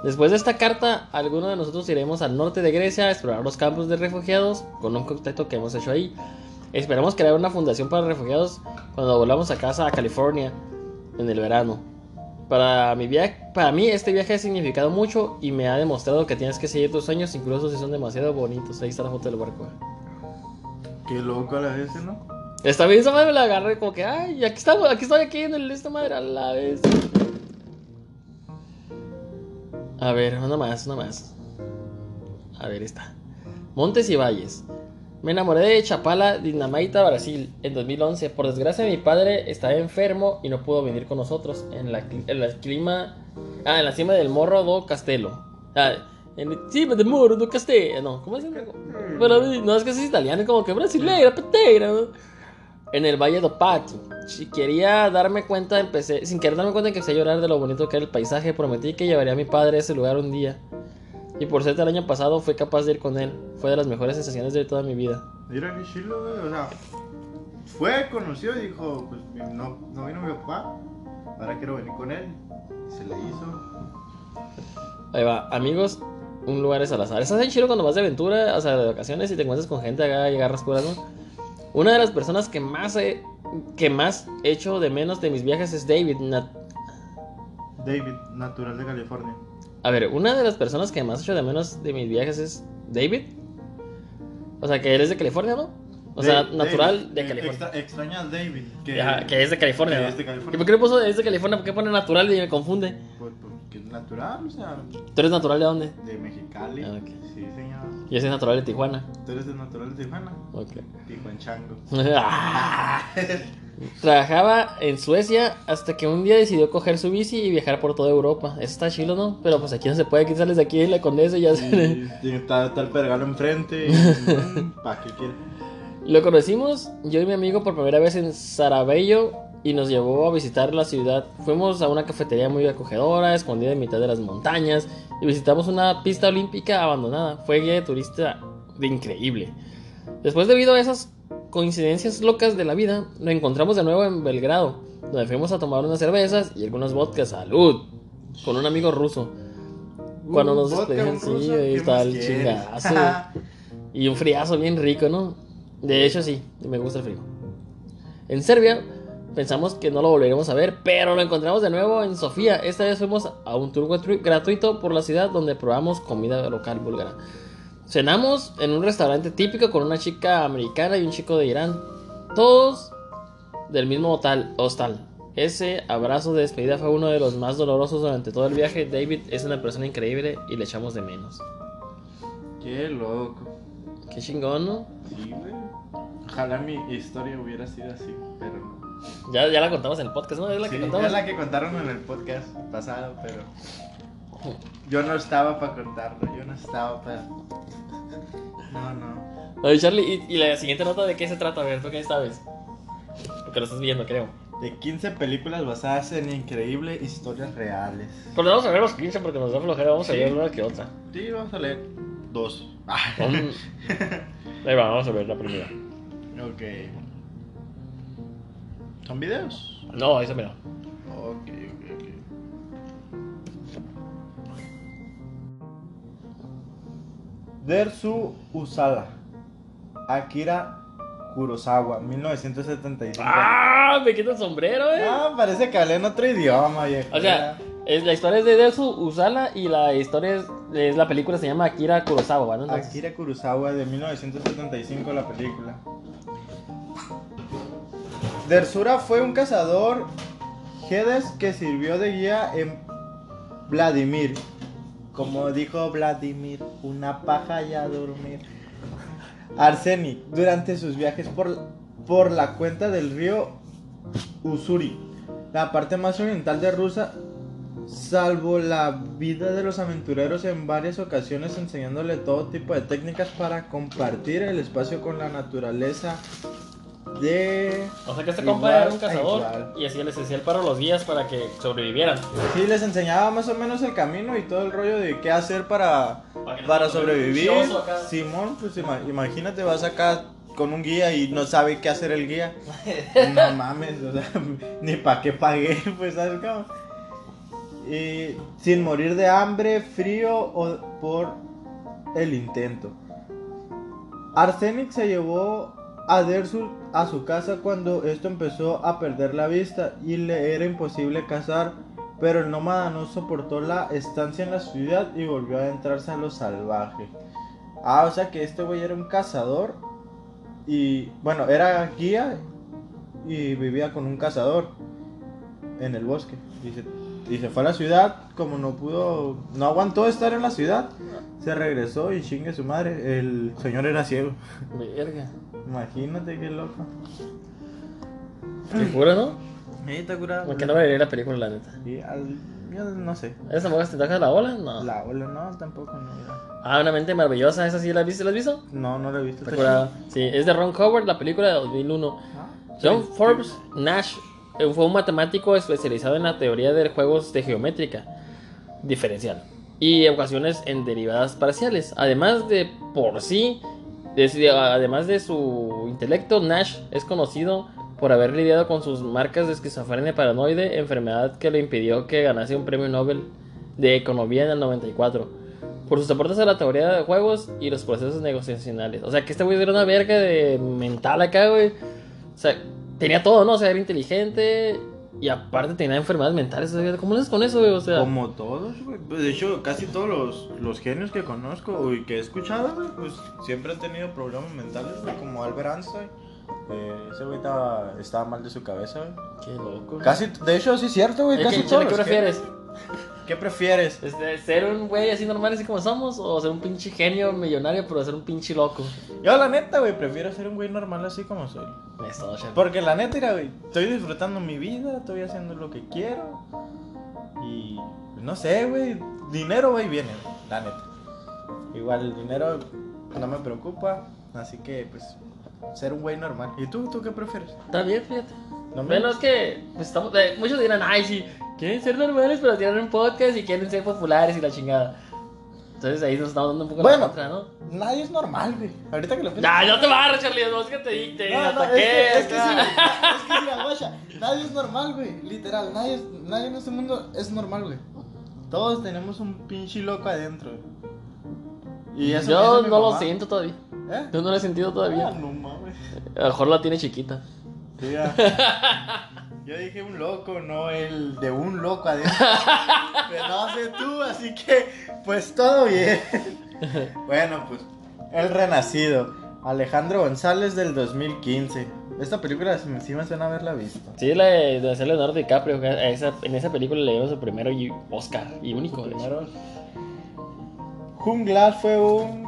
Speaker 2: Después de esta carta, algunos de nosotros iremos al norte de Grecia a explorar los campos de refugiados con un contacto que hemos hecho ahí. Esperamos crear una fundación para refugiados cuando volvamos a casa a California en el verano. Para mi viaje, para mí este viaje ha significado mucho y me ha demostrado que tienes que seguir tus sueños incluso si son demasiado bonitos. Ahí está la foto del barco.
Speaker 1: Qué loco a la vez, ¿no?
Speaker 2: Esta vez esa madre me la agarré como que, ay, aquí estamos, aquí estoy aquí en el, esta madre a la vez. A ver, una más, una más. A ver, esta. Montes y Valles. Me enamoré de Chapala, Dinamaita, Brasil, en 2011. Por desgracia, mi padre estaba enfermo y no pudo venir con nosotros en la, en la clima. Ah, en la cima del Morro do Castelo. Ah, en la cima del Morro do Castelo. No, ¿cómo es? Pero no es que es italiano, es como que brasileira, peteira. ¿no? En el Valle do Pato. Si quería darme cuenta, empecé. Sin querer darme cuenta, empecé a llorar de lo bonito que era el paisaje. Prometí que llevaría a mi padre a ese lugar un día. Y por ser el año pasado, fui capaz de ir con él. Fue de las mejores sensaciones de toda mi vida.
Speaker 1: Mira qué chilo, güey. O sea, fue, conoció y dijo, pues no, no vino mi papá. Ahora quiero venir con él. Y se le hizo.
Speaker 2: Ahí va, amigos, un lugar es al azar. Estás en chido cuando vas de aventura, o sea, de vacaciones y te encuentras con gente acá y agarras curas, ¿no? Una de las personas que más he, que más echo de menos de mis viajes es David. Nat-
Speaker 1: David, natural de California.
Speaker 2: A ver, una de las personas que más echo de menos de mis viajes es David. O sea, que él es de California, ¿no? O sea, natural
Speaker 1: David,
Speaker 2: de California.
Speaker 1: extra- extraña al David. Que,
Speaker 2: Ajá, que es de California.
Speaker 1: que
Speaker 2: ¿no?
Speaker 1: es de California.
Speaker 2: ¿Y por qué le puso es de California? ¿Por qué pone natural y me confunde?
Speaker 1: Pues, pues, que es natural, o sea,
Speaker 2: ¿Tú eres natural de dónde?
Speaker 1: de Mexicali.
Speaker 2: Ah.
Speaker 1: Sí, señor.
Speaker 2: Yo soy natural de Tijuana.
Speaker 1: Tú eres de natural de Tijuana.
Speaker 2: Ok.
Speaker 1: Tijuanchango.
Speaker 2: Trabajaba en Suecia hasta que un día decidió coger su bici y viajar por toda Europa. Eso está chilo, ¿no? Pero pues aquí no se puede, aquí sales de aquí de la condesa y ya se...
Speaker 1: Y, está, está el pergalo enfrente. ¿Para qué quiere?
Speaker 2: Lo conocimos, yo y mi amigo, por primera vez en Sarajevo y nos llevó a visitar la ciudad. Fuimos a una cafetería muy acogedora, escondida en mitad de las montañas, y visitamos una pista olímpica abandonada. Fue guía de turista de increíble. Después, debido a esas coincidencias locas de la vida, lo encontramos de nuevo en Belgrado, donde fuimos a tomar unas cervezas y algunos vodkas. ¡Salud! Con un amigo ruso. Cuando nos despedimos, sí, ahí
Speaker 1: ¿qué
Speaker 2: está el
Speaker 1: quieres?
Speaker 2: chingazo. Y un friazo bien rico, ¿no? De hecho, sí, me gusta el frío. En Serbia, pensamos que no lo volveremos a ver, pero lo encontramos de nuevo en Sofía. Esta vez fuimos a un tour gratu- gratuito por la ciudad donde probamos comida local búlgara. Cenamos en un restaurante típico con una chica americana y un chico de Irán. Todos del mismo hotel, hostal. Ese abrazo de despedida fue uno de los más dolorosos durante todo el viaje. David es una persona increíble y le echamos de menos.
Speaker 1: Qué loco.
Speaker 2: Qué chingón, ¿no?
Speaker 1: Sí, güey. Ojalá mi historia hubiera sido así, pero no.
Speaker 2: Ya, ya la contamos en el podcast, ¿no? Es la
Speaker 1: Sí,
Speaker 2: que contamos.
Speaker 1: es la que contaron en el podcast pasado, pero yo no estaba para contarlo, yo no estaba para... No, no.
Speaker 2: Oye, Charlie, ¿y, y la siguiente nota de qué se trata? A ver, ¿tú qué sabes? Porque lo estás viendo, creo.
Speaker 1: De 15 películas basadas en increíbles historias reales.
Speaker 2: Pero vamos a ver los 15 porque nos da flojera. Vamos a ver una que otra.
Speaker 1: Sí, vamos a leer dos.
Speaker 2: Ahí va, vamos a ver la primera.
Speaker 1: ok. ¿Son videos?
Speaker 2: No, esa mira.
Speaker 1: Dersu Usala. Akira Kurosawa, 1975.
Speaker 2: ¡Ah! Me quita el sombrero, eh.
Speaker 1: Ah, parece que hablé en otro idioma, viejo.
Speaker 2: O sea, es, la historia es de Desu Usala y la historia es, es la película se llama Akira Kurosawa, ¿no? Entonces-
Speaker 1: Akira Kurosawa de 1975 la película. Dersura fue un cazador Gedes que sirvió de guía en Vladimir. Como dijo Vladimir, una paja y a dormir. Arsenic durante sus viajes por, por la cuenta del río Usuri, la parte más oriental de Rusia, salvó la vida de los aventureros en varias ocasiones enseñándole todo tipo de técnicas para compartir el espacio con la naturaleza de...
Speaker 2: O sea que este compa era un
Speaker 1: a
Speaker 2: cazador y así les hacía el paro a los guías para que sobrevivieran.
Speaker 1: Sí, les enseñaba más o menos el camino y todo el rollo de qué hacer para,
Speaker 2: Para no
Speaker 1: para sobrevivir. Simón, pues ima- imagínate, vas acá con un guía y no sabe qué hacer el guía. No mames, o sea, ni para qué pagué, pues, ¿sabes cómo? Y sin morir de hambre, frío o por el intento. Arsenic se llevó a Dersul a su casa cuando esto empezó a perder la vista y le era imposible cazar, pero el nómada no soportó la estancia en la ciudad y volvió a adentrarse a lo salvaje. Ah, o sea que este güey era un cazador y bueno, era guía y vivía con un cazador en el bosque. Y se, y se fue a la ciudad, como no pudo, no aguantó estar en la ciudad, se regresó y chingue su madre. El señor era ciego.
Speaker 2: Verga.
Speaker 1: Imagínate qué loco.
Speaker 2: ¿Qué cura, no?
Speaker 1: Ahí está curado.
Speaker 2: Porque no vería la película, la neta.
Speaker 1: Al- yo no sé.
Speaker 2: ¿Esa mujer te toca la bola? No.
Speaker 1: La ola no, tampoco no. mira.
Speaker 2: Ah, una mente maravillosa, ¿esa sí la viste? ¿La has visto?
Speaker 1: No, no la he visto.
Speaker 2: Está curada. Sí, es de Ron Howard, la película de 2001.
Speaker 1: Ah,
Speaker 2: John
Speaker 1: sí,
Speaker 2: Forbes Nash eh, fue un matemático especializado en la teoría de juegos de geométrica diferencial y ecuaciones en derivadas parciales. Además de por sí, además de su intelecto, Nash es conocido por haber lidiado con sus marcas de esquizofrenia paranoide, enfermedad que le impidió que ganase un premio Nobel de Economía en el 94. Por sus aportes a la teoría de juegos y los procesos negociacionales. O sea, que este güey era una verga de mental acá, güey. O sea, tenía todo, ¿no? O sea, era inteligente y aparte tenía enfermedades mentales. ¿Cómo haces con eso, güey? O sea,
Speaker 1: Como todos, güey. Pues, de hecho, casi todos los, los genios que conozco y que he escuchado, güey, pues siempre han tenido problemas mentales, güey, como Albert Einstein. Eh, ese güey estaba, estaba mal de su cabeza, güey.
Speaker 2: qué loco.
Speaker 1: Casi, de hecho, sí es cierto, güey. Casi
Speaker 2: que,
Speaker 1: todos
Speaker 2: ¿Qué
Speaker 1: genios. ¿Qué prefieres?
Speaker 2: Este, ¿Ser un güey así normal, así como somos? ¿O ser un pinche genio millonario, pero ser un pinche loco?
Speaker 1: Yo, la neta, güey, prefiero ser un güey normal así como soy.
Speaker 2: Es todo, chef.
Speaker 1: Porque la neta, mira, güey, estoy disfrutando mi vida, estoy haciendo lo que quiero. Y no sé, güey, dinero va y viene, güey, la neta. Igual el dinero no me preocupa, así que pues ser un güey normal. ¿Y tú, tú qué prefieres?
Speaker 2: Está bien, fíjate.
Speaker 1: No me-
Speaker 2: Bueno, es que pues, estamos, eh, muchos dirán, ay, sí, quieren ser normales, pero tienen un podcast y quieren ser populares y la chingada. Entonces ahí nos estamos dando un poco
Speaker 1: Bueno.
Speaker 2: la contra, ¿no?
Speaker 1: Nadie es normal, güey. Ahorita que lo pienso.
Speaker 2: Nah, no te barres, Charlie, no es que te dicte,
Speaker 1: No, no, es que, es que sí, güey, es que sí, aguacha. Nadie es normal, güey. Literal, nadie, nadie en este mundo es normal, güey. Todos tenemos un pinche loco adentro, güey. Y eso
Speaker 2: Yo no lo
Speaker 1: mamá.
Speaker 2: siento todavía.
Speaker 1: ¿Eh?
Speaker 2: Yo no lo he sentido
Speaker 1: Ah,
Speaker 2: todavía.
Speaker 1: no mames.
Speaker 2: A lo mejor la tiene chiquita.
Speaker 1: Sí, ya. Yo dije un loco, no el de un loco adentro. Pero no sé tú, así que pues todo bien. Bueno, pues El Renacido. Alejandro González del 2015. Esta película sí me suena haberla visto.
Speaker 2: Sí, la de, de hacer Leonardo DiCaprio. esa- en esa película le dieron su primero y- Oscar y único.
Speaker 1: Primero. Junglas fue un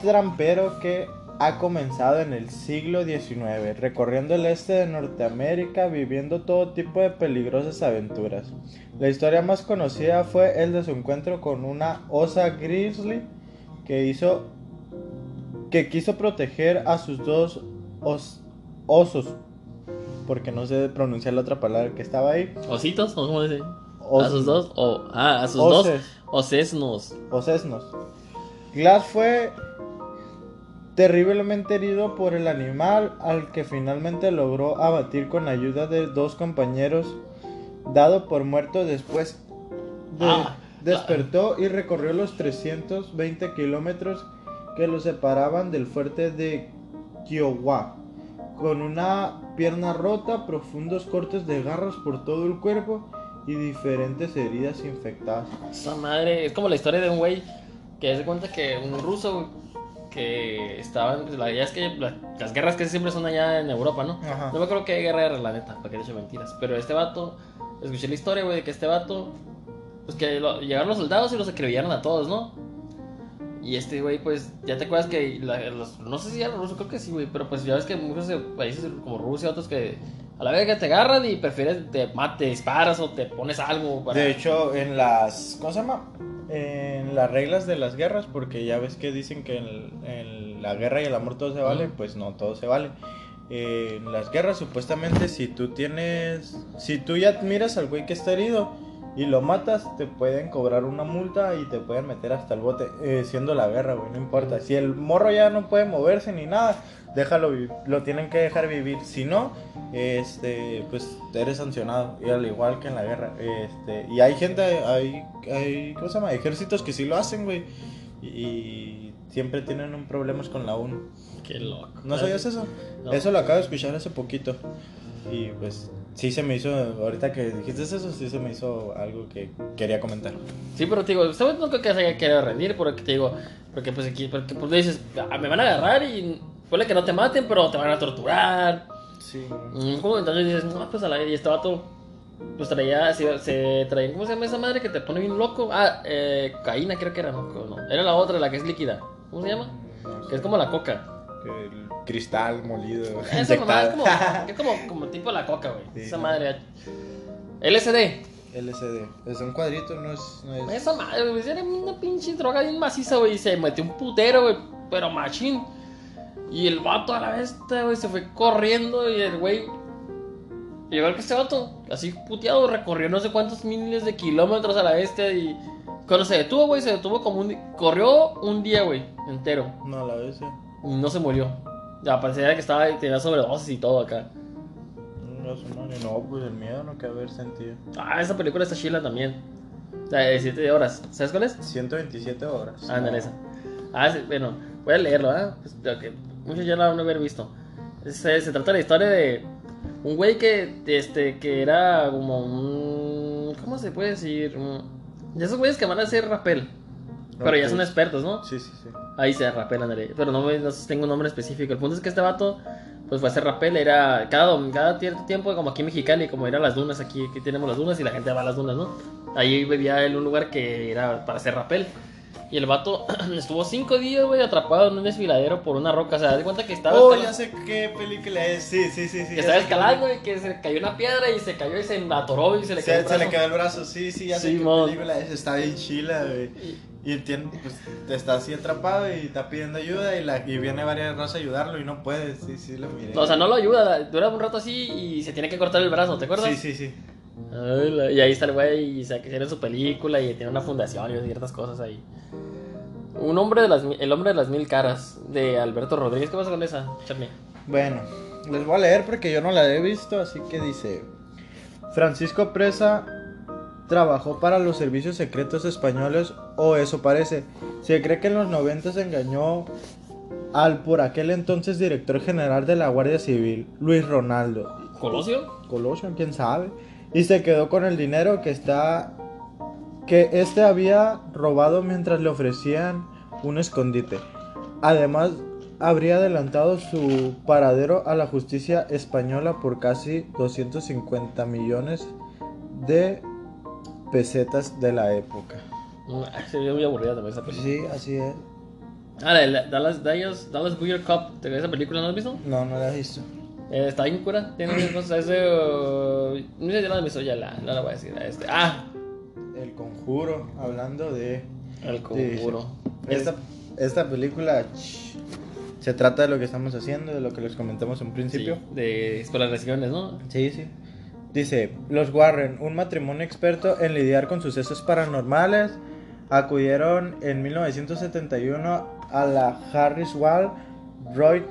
Speaker 1: trampero que ha comenzado en el siglo XIX, recorriendo el este de Norteamérica, viviendo todo tipo de peligrosas aventuras. La historia más conocida fue el de su encuentro con una osa grizzly que hizo que quiso proteger a sus dos os- osos, porque no sé pronunciar la otra palabra que estaba ahí.
Speaker 2: ¿Ositos? ¿O cómo dice?
Speaker 1: Os-
Speaker 2: ¿A sus dos? O, ah, a sus dos. Ocesnos.
Speaker 1: o sesnos. Glass fue terriblemente herido por el animal al que finalmente logró abatir con ayuda de dos compañeros, dado por muerto después de-
Speaker 2: Ah,
Speaker 1: despertó y recorrió los 320 kilómetros que lo separaban del fuerte de Kiowa. Con una pierna rota, profundos cortes de garras por todo el cuerpo y diferentes heridas infectadas.
Speaker 2: Esa madre, es como la historia de un güey que se cuenta que un ruso que estaba, pues, la, ya es que la- las guerras que siempre son allá en Europa, ¿no?
Speaker 1: Ajá.
Speaker 2: No me acuerdo qué guerra era, la neta, para que he dicho mentiras. Pero este vato, escuché la historia, güey, de que este vato, pues que lo- llegaron los soldados y los acribillaron a todos, ¿no? Y este güey, pues, ya te acuerdas que la- los- no sé si era ruso, creo que sí, güey, pero pues ya ves que muchos países como Rusia, otros que a la vez que te agarran y prefieres te mate, disparas o te pones algo para...
Speaker 1: De hecho, en las. ¿Cómo se llama? En las reglas de las guerras, porque ya ves que dicen que en, en la guerra y el amor todo se vale, pues no todo se vale. Eh, en las guerras, supuestamente, si tú tienes. Si tú ya miras al güey que está herido y lo matas, te pueden cobrar una multa y te pueden meter hasta el bote, eh, siendo la guerra, güey, no importa. Si el morro ya no puede moverse ni nada, déjalo vivir, lo tienen que dejar vivir. Si no, este, pues eres sancionado, y al igual que en la guerra. Este, y hay gente, hay, hay, ¿cómo se llama? Ejércitos que sí lo hacen, güey. Y, y siempre tienen un problemas con la ONU.
Speaker 2: Qué loco.
Speaker 1: ¿No sabías eso?
Speaker 2: No.
Speaker 1: Eso lo acabo de escuchar hace poquito. Y pues sí se me hizo, ahorita que dijiste eso, sí se me hizo algo que quería comentar.
Speaker 2: Sí, pero te digo, ¿sabes? No creo que se haya querido rendir, porque te digo, porque pues aquí, porque pues dices, "Ah, me van a agarrar y puede que no te maten, pero te van a torturar.
Speaker 1: Sí.
Speaker 2: Mm, como entonces dices, no, pues a la y este vato, pues traía, se, se traía, ¿cómo se llama esa madre que te pone bien loco? Ah, eh, caína creo que era, no, no, era la otra, la que es líquida. ¿Cómo se llama? Que es como la coca.
Speaker 1: El cristal molido.
Speaker 2: Esa mamá es como, es como, como tipo la coca, güey.
Speaker 1: Sí,
Speaker 2: esa madre. LSD.
Speaker 1: LCD. Es un cuadrito, no es. No es...
Speaker 2: Esa madre, güey, era una pinche droga bien maciza, güey. y Se metió un putero, güey, pero machín. Y el vato a la vez, güey, se fue corriendo y el güey. Llegó que este vato, así puteado, recorrió no sé cuántos miles de kilómetros a la bestia y. Cuando se detuvo, güey, se detuvo como un. Corrió un día, güey, entero.
Speaker 1: No, a la vez.
Speaker 2: No se murió. Ya parecía que estaba tenía sobredosis y todo acá.
Speaker 1: No, no, pues el miedo no que haber sentido.
Speaker 2: Ah, esa película está chila también. O sea, de 7 horas. ¿Sabes cuál es?
Speaker 1: 127 horas.
Speaker 2: Ah, esa. Ah, sí, bueno, voy a leerlo, ¿ah? Pues, lo que muchos ya lo han de haber visto. Se, se trata de la historia de un güey que, este, que era como un... ¿Cómo se puede decir? De esos güeyes que van a hacer rapel. Pero ya
Speaker 1: Ok.
Speaker 2: son expertos, ¿no?
Speaker 1: Sí, sí, sí.
Speaker 2: Ahí se rapel, ándale. Pero no, me- no sé tengo un nombre específico. El punto es que este vato, pues fue a hacer rapel. Era cada, cada cierto tiempo, como aquí en Mexicali, como ir a las dunas. Aquí, aquí tenemos las dunas y la gente va a las dunas, ¿no? Ahí vivía él en un lugar que era para hacer rapel. Y el vato estuvo cinco días, güey, atrapado en un desfiladero por una roca. O sea, de cuenta que estaba.
Speaker 1: Oh,
Speaker 2: escalando-
Speaker 1: ya sé qué película es. Sí, sí, sí. sí
Speaker 2: que
Speaker 1: ya
Speaker 2: estaba
Speaker 1: sé qué
Speaker 2: escalando y que se cayó una piedra y se cayó y se atoró y se le
Speaker 1: Se,
Speaker 2: cayó. el
Speaker 1: se le
Speaker 2: brazo.
Speaker 1: quedó el brazo, sí, sí, ya sé
Speaker 2: Sí,
Speaker 1: qué
Speaker 2: mon.
Speaker 1: película es, está bien chila, güey. Y tiene, pues, está así atrapado y está pidiendo ayuda y, la, y viene varias razas a ayudarlo y no puede, sí, sí, lo miré.
Speaker 2: No, o sea, no lo ayuda. Dura un rato así y se tiene que cortar el brazo, ¿te acuerdas?
Speaker 1: Sí, sí, sí.
Speaker 2: Ay, la- Y ahí está el güey y se hicieron su película y tiene una fundación y ciertas cosas ahí. Un hombre de las el hombre de las mil caras de Alberto Rodríguez. ¿Qué pasa con esa, Charlie?
Speaker 1: Bueno, les voy a leer porque yo no la he visto, así que dice... Francisco Presa trabajó para los servicios secretos españoles, o eso parece. Se cree que en los 90 se engañó al por aquel entonces director general de la Guardia Civil, Luis Ronaldo.
Speaker 2: ¿Colosio?
Speaker 1: Colosio, quién sabe. Y se quedó con el dinero que está. que este había robado mientras le ofrecían un escondite. además habría adelantado su paradero a la justicia española por casi 250 millones de pesetas de la época.
Speaker 2: Mm, Se ve muy aburrida también esa película.
Speaker 1: Sí, así es.
Speaker 2: Ah, la Dallas, Dallas, Dallas Buyer Cup. ¿Te esa película no la has visto?
Speaker 1: No, no la he visto.
Speaker 2: Eh, está bien cura. Tiene muchas cosas. Es de. uh, no sé si la has visto ya. La, no la voy a decir. Este. Ah,
Speaker 1: El conjuro, hablando de...
Speaker 2: el conjuro.
Speaker 1: Esta, esta película ch, se trata de lo que estamos haciendo, de lo que les comentamos en principio.
Speaker 2: Sí, de exploraciones, ¿no?
Speaker 1: Sí, sí. Dice, los Warren, un matrimonio experto en lidiar con sucesos paranormales, acudieron en 1971 a la Harris Wall Royd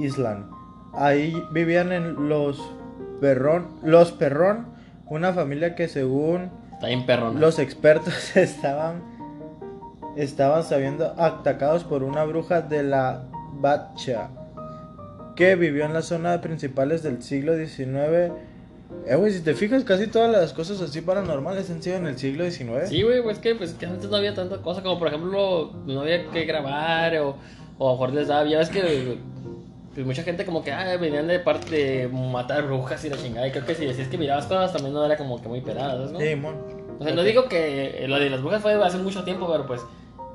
Speaker 1: Island. Ahí vivían en los Perrón, los Perrón, una familia que según los expertos estaban estaban sabiendo atacados por una bruja de la Batcha que vivió en la zona principales del siglo XIX. Eh, güey, si te fijas, casi todas las cosas así paranormales han sido en el siglo XIX.
Speaker 2: Sí, güey, pues que, pues que antes no había tanta cosa como, por ejemplo, no había que grabar o, o a lo mejor les daba. Ya ves que pues, mucha gente como que ah, venían de parte de matar brujas y la chingada. Y creo que si decías que mirabas cosas también no era como que muy peladas, ¿no?
Speaker 1: Sí, mon.
Speaker 2: O sea, no digo que lo de las brujas fue hace mucho tiempo, pero pues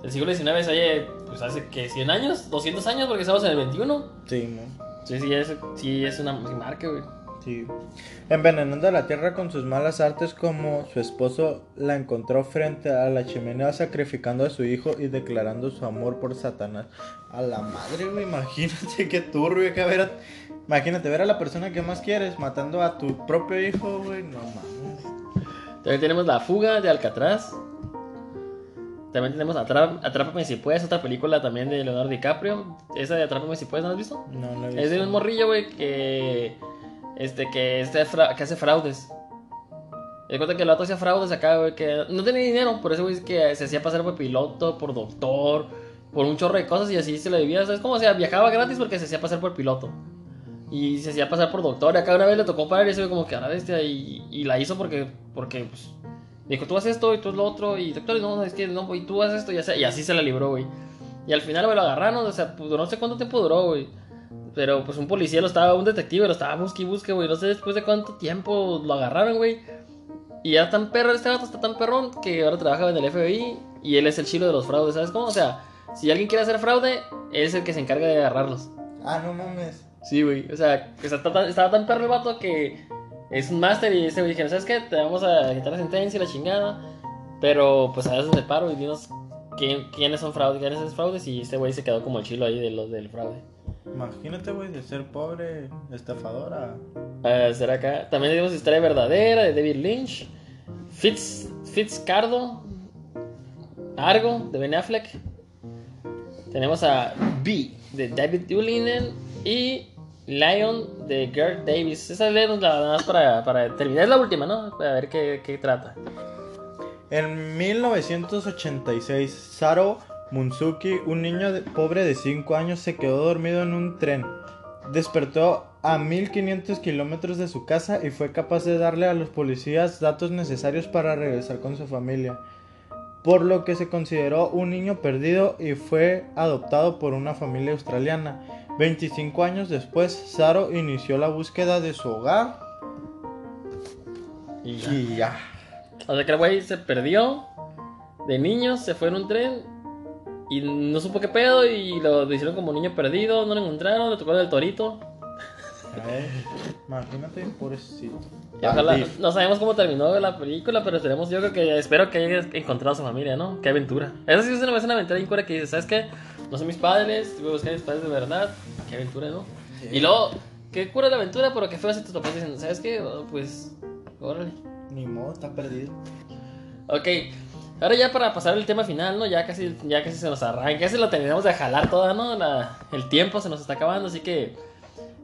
Speaker 2: el siglo XIX es, oye, pues hace que 100 años, 200 años, porque estamos en el 21.
Speaker 1: Sí, mon.
Speaker 2: Sí, sí, es, sí, es una marca, güey.
Speaker 1: Sí. Envenenando a la tierra con sus malas artes como su esposo la encontró frente a la chimenea sacrificando a su hijo y declarando su amor por Satanás. A la madre, güey, imagínate qué turbio que ver a... Imagínate ver a la persona que más quieres matando a tu propio hijo, güey. No mames.
Speaker 2: También tenemos La Fuga de Alcatraz. También tenemos Atráp- Atrápame si puedes, otra película también de Leonardo DiCaprio. Esa de Atrápame si puedes, ¿no has visto?
Speaker 1: No, no he
Speaker 2: Es de
Speaker 1: visto.
Speaker 2: un morrillo, güey, que. Este, que, este que hace fraudes. Y cuenta que el vato hacía fraudes acá, güey, que no tenía dinero, por eso, güey, que se hacía pasar por piloto, por doctor, por un chorro de cosas y así se le vivía, ¿sabes cómo? O sea, viajaba gratis porque se hacía pasar por piloto. Y se hacía pasar por doctor, y acá una vez le tocó parar y se ve como que a la bestia, y, y la hizo porque, porque, pues, dijo, tú haces esto y tú es lo otro, y doctor, no, es que no, y tú haces esto, y así, y así se la libró, güey. Y al final, güey, lo agarraron, o sea, pues, no sé cuánto tiempo duró, güey. Pero pues un policía lo estaba, un detective lo estaba busque y busque, güey. No sé después de cuánto tiempo lo agarraron, güey. Y era tan perro, este gato está tan perrón que ahora trabaja en el FBI y él es el chilo de los fraudes, ¿sabes cómo? O sea, si alguien quiere hacer fraude, él es el que se encarga de agarrarlos.
Speaker 1: Ah, no mames.
Speaker 2: Sí, güey. O sea, está tan- estaba tan perro el vato que es un máster y ese güey dijeron, ¿sabes qué? Te vamos a quitar la sentencia y la chingada. Pero pues a veces el paro y dinos quién, quiénes son fraudes, quiénes son fraudes y este güey se quedó como el chilo ahí de los del fraude.
Speaker 1: Imagínate, güey, de ser pobre estafadora.
Speaker 2: Ah, será acá. También tenemos Historia Verdadera de David Lynch. Fitz, Fitzcardo. Argo de Ben Affleck. Tenemos a B de David Dulinen. Y Lion de Gert Davis. Esa leemos la nada más para, para terminar. Es la última, ¿no? Para ver qué, qué trata.
Speaker 1: En 1986, Saro Munsuki, un niño pobre de 5 años, se quedó dormido en un tren. Despertó a 1500 kilómetros de su casa y fue capaz de darle a los policías datos necesarios para regresar con su familia. Por lo que se consideró un niño perdido y fue adoptado por una familia australiana. 25 años después, Saro inició la búsqueda de su hogar
Speaker 2: Y ya.
Speaker 1: y ya.
Speaker 2: O sea que el güey se perdió de niño, se fue en un tren y no supo qué pedo y lo hicieron como niño perdido, no lo encontraron, le tocó el torito.
Speaker 1: Imagínate, pobrecito.
Speaker 2: Y ojalá, no sabemos cómo terminó la película, pero esperemos, yo creo que espero que haya encontrado a su familia, ¿no? Qué aventura. Esa sí es una, es una aventura bien cura que dices, ¿sabes qué? No son mis padres, voy a buscar a mis padres de verdad. Qué aventura, ¿no? Y luego, qué cura la aventura, pero qué feo si tus papás dicen, ¿sabes qué? Oh, pues, órale.
Speaker 1: Ni modo, está perdido.
Speaker 2: Ok, ahora ya para pasar el tema final, ¿no? Ya casi, ya casi se nos arranca, ya se lo terminamos de jalar toda, ¿no? La- el tiempo se nos está acabando, así que,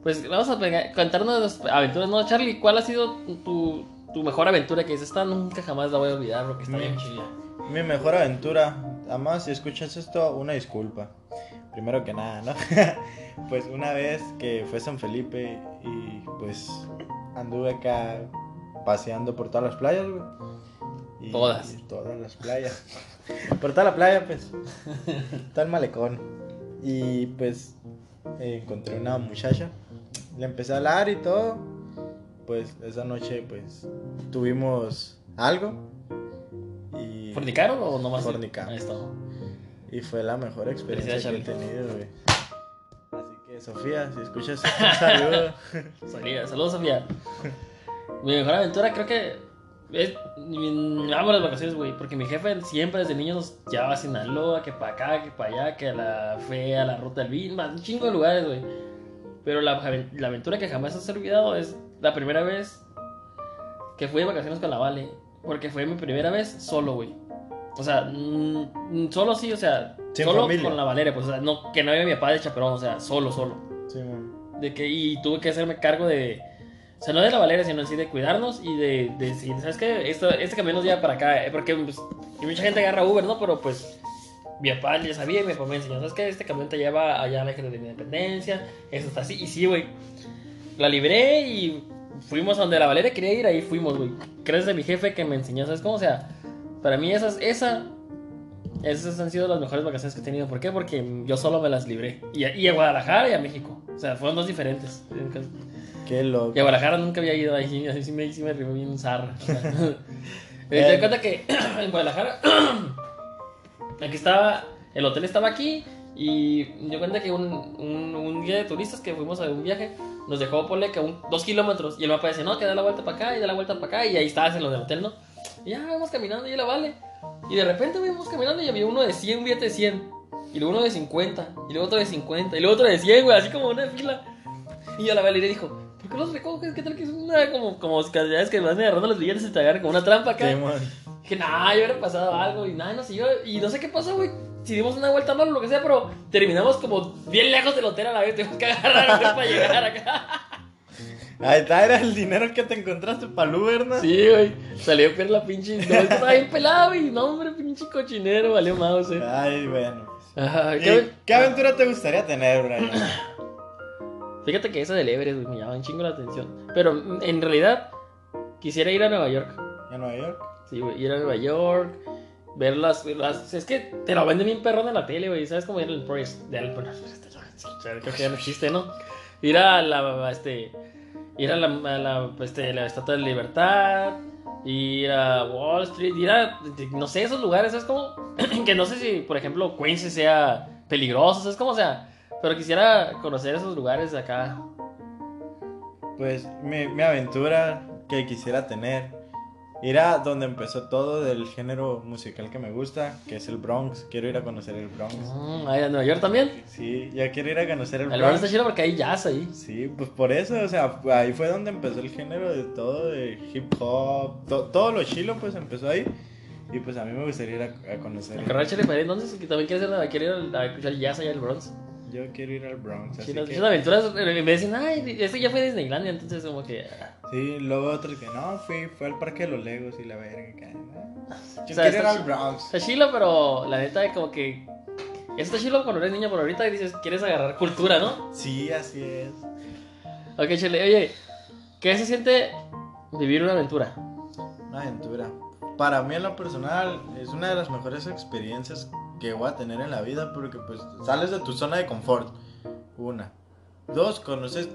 Speaker 2: pues vamos a pegar- contarnos las aventuras, ¿no? Charlie, ¿cuál ha sido tu, tu mejor aventura que dices? Esta nunca jamás la voy a olvidar porque está
Speaker 1: Mi-
Speaker 2: bien chida.
Speaker 1: Mi mejor aventura. Además, si escuchas esto, una disculpa. Primero que nada, ¿no? pues una vez que fue San Felipe y pues anduve acá paseando por todas las playas, güey. Y-
Speaker 2: Todas.
Speaker 1: Todas las playas. por toda la playa, pues. Todo el malecón. Y pues eh, encontré una muchacha. Le empecé a hablar y todo. Pues esa noche pues tuvimos algo. Y,
Speaker 2: ¿Fornicaron o nomás? Está.
Speaker 1: y fue la mejor experiencia que he tenido, güey. Así que Sofía, si escuchas un saludo.
Speaker 2: Salía. Saludos, Sofía. Mi mejor aventura creo que es, amo las vacaciones, güey, porque mi jefe siempre desde niño nos llevaba a Sinaloa, que para acá, que para allá, que a la fea, a la ruta del vino, un chingo de lugares, güey. Pero la, la aventura que jamás has olvidado es la primera vez que fui de vacaciones con la Vale, porque fue mi primera vez solo, güey. O sea, mm, solo sí, o sea,
Speaker 1: Sin
Speaker 2: solo
Speaker 1: familia.
Speaker 2: con la Valeria, pues, o sea, no, que no había mi papá de chaperón, o sea, solo, solo.
Speaker 1: Sí, man.
Speaker 2: De que, y tuve que hacerme cargo de. O sea, no de la Valeria, sino así de cuidarnos y de, de decir, ¿sabes qué? Esto, este camión nos lleva para acá. eh, Porque pues, mucha gente agarra Uber, ¿no? Pero pues mi papá ya sabía y mi papá me enseñó, ¿sabes qué? Este camión te lleva allá a la Eje de la Independencia. Esto está así. Y sí, güey. La libré y fuimos a donde la Valeria quería ir, ahí fuimos, güey. Gracias a mi jefe que me enseñó, ¿sabes cómo? O sea, para mí esas, esa. Esas han sido las mejores vacaciones que he tenido. ¿Por qué? Porque yo solo me las libré. Y a, y a Guadalajara y a México. O sea, fueron dos diferentes.
Speaker 1: Qué loco.
Speaker 2: Y a Guadalajara nunca había ido, ahí sí, ahí sí me, sí me rimó bien zarra. o sea. Eh, Te das cuenta que en Guadalajara, aquí estaba, el hotel estaba aquí y yo cuenta que un, un, un guía de turistas que fuimos a un viaje nos dejó ponle que un, dos kilómetros y el mapa decía, no, que da la vuelta para acá y da la vuelta para acá y ahí estabas en lo del hotel, ¿no? Y ya vamos caminando y la vale. Y de repente íbamos caminando y había uno de 100, un billete de 100. Y luego uno de 50, y luego otro de 50, y luego otro de 100, güey, así como una fila. Y a la Valeria dijo, ¿por qué los recoges? ¿Qué tal que es una como, como ves que vas agarrando los billetes y te agarran como una trampa acá? Dije, nah, yo hubiera pasado algo y nada, no sé yo. Y no sé qué pasó, güey. Si dimos una vuelta mal o lo que sea, pero terminamos como bien lejos del hotel a la vez. Tenemos que agarrar para llegar acá.
Speaker 1: Ahí está, era el dinero que te encontraste para el Uber, ¿no?
Speaker 2: Sí, güey. Salió per la pinche. No, estaba bien pelado, güey. No, hombre, pinche cochinero, valió mouse, eh.
Speaker 1: Ay, bueno.
Speaker 2: Ajá,
Speaker 1: ¿Y
Speaker 2: ¿qué-
Speaker 1: ¿Qué aventura te gustaría tener, Brian?
Speaker 2: Fíjate que esa del Everest, güey, me llama un chingo la atención. Pero mm, en realidad, quisiera ir a Nueva York.
Speaker 1: ¿A Nueva York?
Speaker 2: Sí, güey, ir a Nueva York, ver las, las- Es que te lo venden bien perrón en la tele, güey. ¿Sabes cómo ir al Press? De al, creo que ya no existe, ¿no? Ir a la. Este, ir a la, a la, este, la Estatua de Libertad, ir a Wall Street, ir a. No sé, esos lugares, ¿sabes cómo? que no sé si, por ejemplo, Queens sea peligroso, ¿sabes cómo? O sea, pero quisiera conocer esos lugares de acá.
Speaker 1: Pues mi, mi aventura que quisiera tener. Ir a donde empezó todo del género musical que me gusta, que es el Bronx. Quiero ir a conocer el Bronx.
Speaker 2: Mm, ahí a Nueva York también.
Speaker 1: Sí, ya quiero ir a conocer el
Speaker 2: El lugar
Speaker 1: Bronx.
Speaker 2: está chido porque hay jazz ahí.
Speaker 1: Sí, pues por eso, o sea, ahí fue donde empezó el género de todo, de hip hop, to- todo lo chilo pues empezó ahí. Y pues a mí me gustaría ir a, a conocer.
Speaker 2: El Pared, entonces, que también quiere, hacer, quiere ir a escuchar jazz allá en el Bronx.
Speaker 1: Yo quiero ir al Bronx. Así
Speaker 2: Sí, las
Speaker 1: que-
Speaker 2: aventuras me dicen, ay, este ya fue Disneylandia, entonces como que... ah,
Speaker 1: Sí, luego otros que no, fui, fue al parque de los Legos y la verga. que, ah. Yo
Speaker 2: O sea,
Speaker 1: quiero ir al Bronx.
Speaker 2: Está chilo, pero la neta como que... Está chilo cuando eres niño, pero ahorita dices, quieres agarrar cultura, ¿no?
Speaker 1: Sí, así es.
Speaker 2: Ok, Chile, oye, ¿qué se siente vivir una aventura?
Speaker 1: Una aventura. Para mí en lo personal es una de las mejores experiencias que voy a tener en la vida porque pues sales de tu zona de confort. Una. Dos, conoces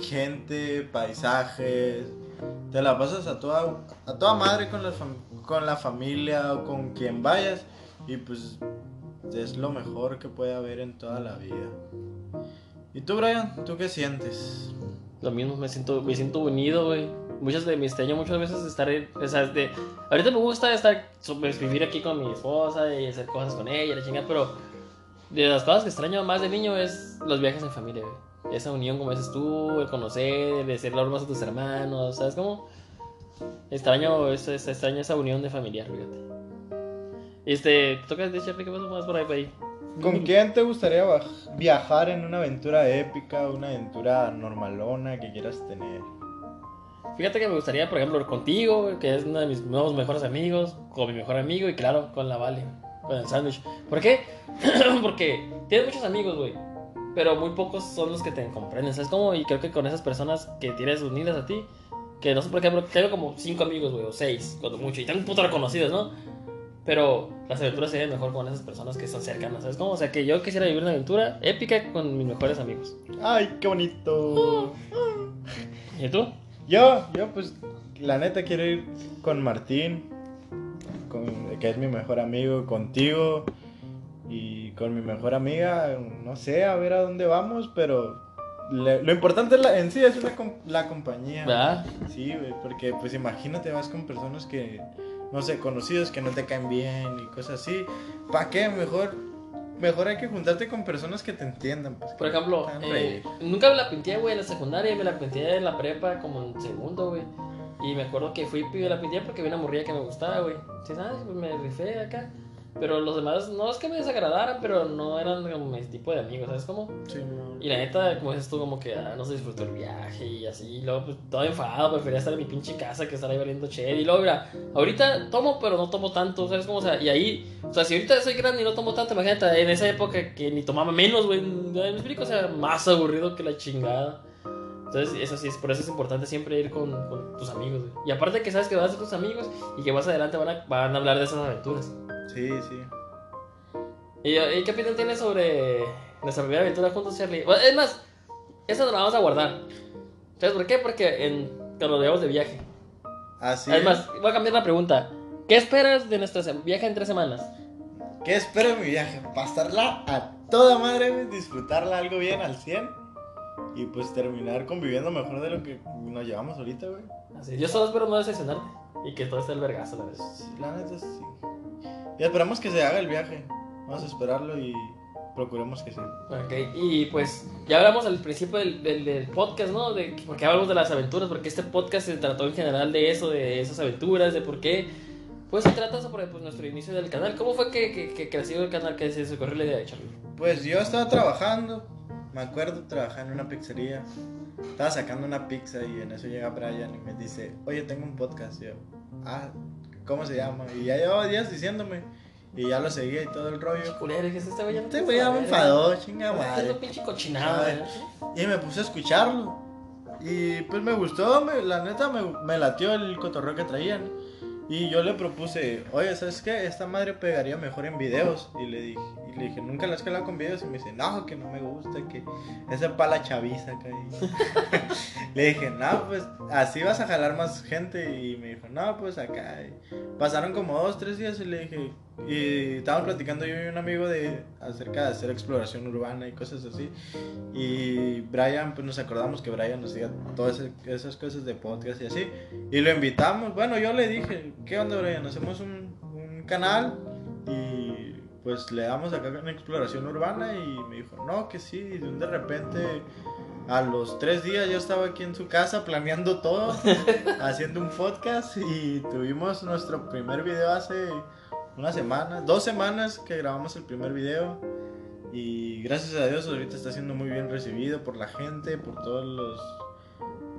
Speaker 1: gente, paisajes. Te la pasas a toda, a toda madre con la, con la familia o con quien vayas. Y pues es lo mejor que puede haber en toda la vida. ¿Y tú, Brian? ¿Tú qué sientes?
Speaker 2: Lo mismo, me siento, me siento unido, güey. Muchas de mis extraño muchas veces estar, o sea, de, ahorita me gusta estar, so- vivir aquí con mi esposa y hacer cosas con ella, la chingada, pero de las cosas que extraño más de niño es los viajes en familia. Esa unión, como dices tú, el conocer, de ser más a tus hermanos, ¿sabes cómo? Extraño, esa, esa- extraño esa unión de familiar, fíjate. Este, ¿tocas de Charlie? ¿Qué pasó más por ahí, por ahí?
Speaker 1: ¿Con quién te gustaría viajar en una aventura épica, una aventura normalona que quieras tener?
Speaker 2: Fíjate que me gustaría, por ejemplo, contigo, que es uno de mis nuevos mejores amigos, con mi mejor amigo y claro, con la Vale, con el sándwich. ¿Por qué? Porque tienes muchos amigos, güey, pero muy pocos son los que te comprenden, ¿sabes cómo? Y creo que con esas personas que tienes unidas a ti, que no sé, por ejemplo, tengo como cinco amigos, güey, o seis, cuando mucho, y un puto reconocidos, ¿no? Pero las aventuras se ven mejor con esas personas que son cercanas, ¿sabes cómo? O sea, que yo quisiera vivir una aventura épica con mis mejores amigos.
Speaker 1: Ay, qué bonito.
Speaker 2: ¿Y tú?
Speaker 1: Yo, yo pues la neta quiero ir con Martín, con- que es mi mejor amigo, contigo y con mi mejor amiga, no sé, a ver a dónde vamos, pero le- lo importante es la- en sí es la, com- la compañía.
Speaker 2: ¿Verdad?
Speaker 1: Sí, güey, porque pues imagínate, vas con personas que, no sé, conocidos que no te caen bien y cosas así. ¿Para qué? Mejor, mejor hay que juntarte con personas que te entiendan. Pues,
Speaker 2: Por ejemplo, eh, nunca me la pinté, güey, en la secundaria, me la pinté en la prepa como en segundo, güey. Y me acuerdo que fui y me la pinté porque vi una morrilla que me gustaba, güey. Sí, nada, pues me rifé acá. Pero los demás, no es que me desagradaran, pero no eran como mi tipo de amigos, ¿sabes cómo?
Speaker 1: Sí, no.
Speaker 2: Y la neta, como dices tú, como que ah, no se disfrutó el viaje y así. Y luego, pues, todo enfadado, prefería estar en mi pinche casa que estar ahí valiendo chévere. Y luego, mira, ahorita tomo, pero no tomo tanto, ¿sabes cómo? O sea, y ahí, o sea, si ahorita soy grande y no tomo tanto, imagínate, en esa época que ni tomaba menos, güey. ¿Me explico? O sea, más aburrido que la chingada. Entonces, eso sí, es, por eso es importante siempre ir con, con tus amigos, güey. Y aparte que sabes que vas a ser tus amigos y que más adelante van a, van a hablar de esas aventuras.
Speaker 1: Sí, sí.
Speaker 2: ¿Y, y qué opinión tienes sobre nuestra primera aventura juntos, Charlie? Bueno, es más, esa nos la vamos a guardar. ¿Sabes por qué? Porque en, cuando nos vayamos de viaje.
Speaker 1: Así
Speaker 2: es
Speaker 1: es.
Speaker 2: más, voy a cambiar la pregunta. ¿Qué esperas de nuestro viaje en tres semanas?
Speaker 1: ¿Qué espero de mi viaje? Pasarla a toda madre, disfrutarla algo bien al 100 y pues terminar conviviendo mejor de lo que nos llevamos ahorita, güey.
Speaker 2: Así, yo solo espero no decepcionarte y que todo esté el vergazo, la verdad.
Speaker 1: Sí, la neta sí. Y esperamos que se haga el viaje. Vamos a esperarlo y procuremos que sí.
Speaker 2: Ok, y pues ya hablamos al principio del, del- del podcast, ¿no? De por qué hablamos de las aventuras, porque este podcast se trató en general de eso, de esas aventuras, de por qué. Pues se trata sobre pues, nuestro inicio del canal. ¿Cómo fue que, que, que creció el canal? que se se ocurrió la idea de Charlie?
Speaker 1: Pues yo estaba trabajando, me acuerdo, trabajando en una pizzería. Estaba sacando una pizza y en eso llega Brian y me dice, oye, tengo un podcast. Y yo, ah, ¿cómo se llama? Y ya llevaba días diciéndome. Y ya lo seguía y todo el rollo.
Speaker 2: Culero, ¿qué es este güey? Ya
Speaker 1: Este güey ya me
Speaker 2: saber.
Speaker 1: enfadó, chinga
Speaker 2: es
Speaker 1: madre.
Speaker 2: un pinche cochinado. ¿eh?
Speaker 1: Y me puse a escucharlo. Y pues me gustó, me- la neta me, me latió el cotorreo que traían. Y yo le propuse, oye, ¿sabes qué? Esta madre pegaría mejor en videos. Y le dije, le dije nunca la has calado con videos. Y me dice, no, que no me gusta, que esa pa' la chaviza le dije, no, pues así vas a jalar más gente. Y me dijo, no, pues acá. Y pasaron como dos, tres días y le dije, y estábamos platicando yo y un amigo de acerca de hacer exploración urbana y cosas así. Y Brian, pues nos acordamos que Brian nos diga todas esas cosas de podcast y así. Y lo invitamos. Bueno, yo le dije, ¿qué onda, Brian? Hacemos un, un canal y pues le damos acá una exploración urbana. Y me dijo, no, que sí. Y de repente, a los tres días, yo estaba aquí en su casa planeando todo, haciendo un podcast. Y tuvimos nuestro primer video hace una semana, dos semanas que grabamos el primer video. Y gracias a Dios ahorita está siendo muy bien recibido por la gente, por todos los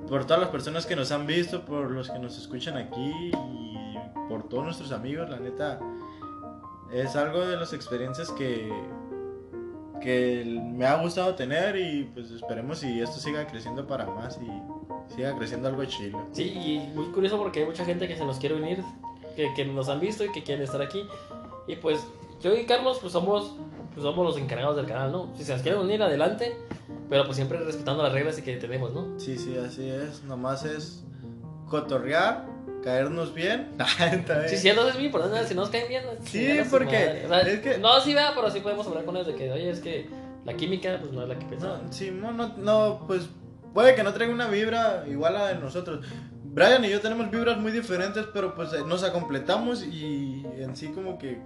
Speaker 1: por todas las personas que nos han visto, por los que nos escuchan aquí y por todos nuestros amigos, la neta es algo de las experiencias que que me ha gustado tener y pues esperemos y esto siga creciendo para más y siga creciendo algo chido.
Speaker 2: Sí, y muy curioso porque hay mucha gente que se nos quiere unir, que, que nos han visto y que quieren estar aquí. Y pues yo y Carlos pues somos, pues somos los encargados del canal, ¿no? Si se nos quieren unir, adelante. Pero pues siempre respetando las reglas y que tenemos, ¿no?
Speaker 1: Sí, sí, así es, nomás es cotorrear, caernos bien. Está bien.
Speaker 2: Sí, cierto, es muy importante, si nos caen bien.
Speaker 1: Sí, porque
Speaker 2: madre. O sea,
Speaker 1: es que-
Speaker 2: No, sí, vea, pero sí podemos hablar con ellos de que, oye, es que la química pues no es la que pensaba.
Speaker 1: No, sí, no, no, pues puede que no traiga una vibra igual a la de nosotros. Brian y yo tenemos vibras muy diferentes, pero pues eh, nos acompletamos y en sí como que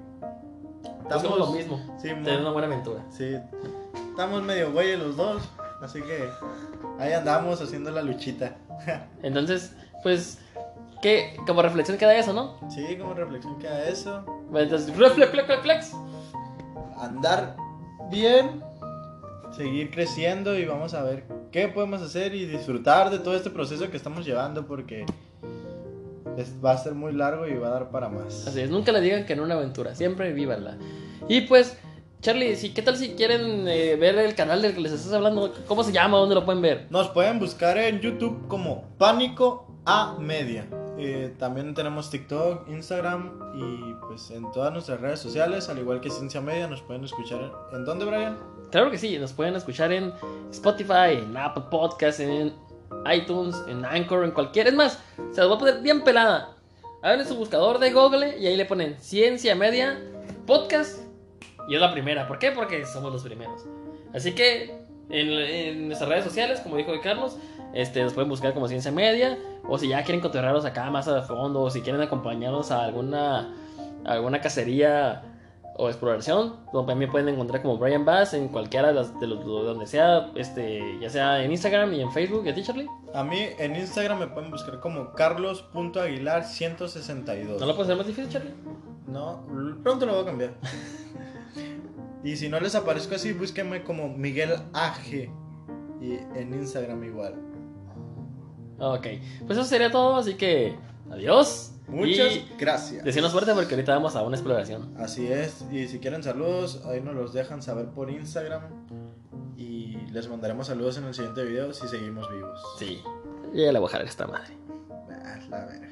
Speaker 2: Buscamos lo mismo,
Speaker 1: Sí,
Speaker 2: tener una buena aventura.
Speaker 1: sí, estamos medio güeyes los dos, así que ahí andamos haciendo la luchita.
Speaker 2: Entonces, pues, ¿qué? Como reflexión queda eso, ¿no?
Speaker 1: Sí, como reflexión queda eso.
Speaker 2: Bueno, entonces, reflex, flex, flex, flex.
Speaker 1: andar bien, seguir creciendo y vamos a ver qué podemos hacer y disfrutar de todo este proceso que estamos llevando porque es- va a ser muy largo y va a dar para más.
Speaker 2: Así es, nunca le digan que no una aventura, siempre vívanla. Y pues, Charlie, si, ¿qué tal si quieren eh, ver el canal del que les estás hablando? ¿Cómo se llama? ¿Dónde lo pueden ver?
Speaker 1: Nos pueden buscar en YouTube como Pánico a Media. Eh, también tenemos TikTok, Instagram y pues en todas nuestras redes sociales, al igual que Ciencia Media, nos pueden escuchar. ¿En dónde, Brian?
Speaker 2: Claro que sí, nos pueden escuchar en Spotify, en Apple Podcasts, en iTunes, en Anchor, en cualquier. Es más, se los voy a poner bien pelada. Abren su buscador de Google y ahí le ponen Ciencia Media Podcast y es la primera. ¿Por qué? Porque somos los primeros. Así que en, en nuestras redes sociales, como dijo Carlos, este, nos pueden buscar como Ciencia Media. O si ya quieren cotorrearnos acá más a fondo, o si quieren acompañarnos a alguna, alguna cacería o exploración, también pueden encontrar como Brian Bass en cualquiera de los, de los- de donde sea, este, ya sea en Instagram y en Facebook. ¿Y a ti, Charlie?
Speaker 1: A mí en Instagram me pueden buscar como carlos.aguilar162.
Speaker 2: ¿No lo puedes hacer más difícil, Charlie?
Speaker 1: No, pronto lo voy a cambiar. y si no les aparezco así, búsquenme como Miguel AG. Y en Instagram igual.
Speaker 2: Ok, pues eso sería todo, así que adiós.
Speaker 1: Muchas
Speaker 2: Y
Speaker 1: gracias.
Speaker 2: decíanos suerte porque ahorita vamos a una exploración.
Speaker 1: Así es. Y si quieren saludos, ahí nos los dejan saber por Instagram. Y les mandaremos saludos en el siguiente video si seguimos vivos.
Speaker 2: Sí, ya le voy a esta madre.
Speaker 1: Ah, la verga.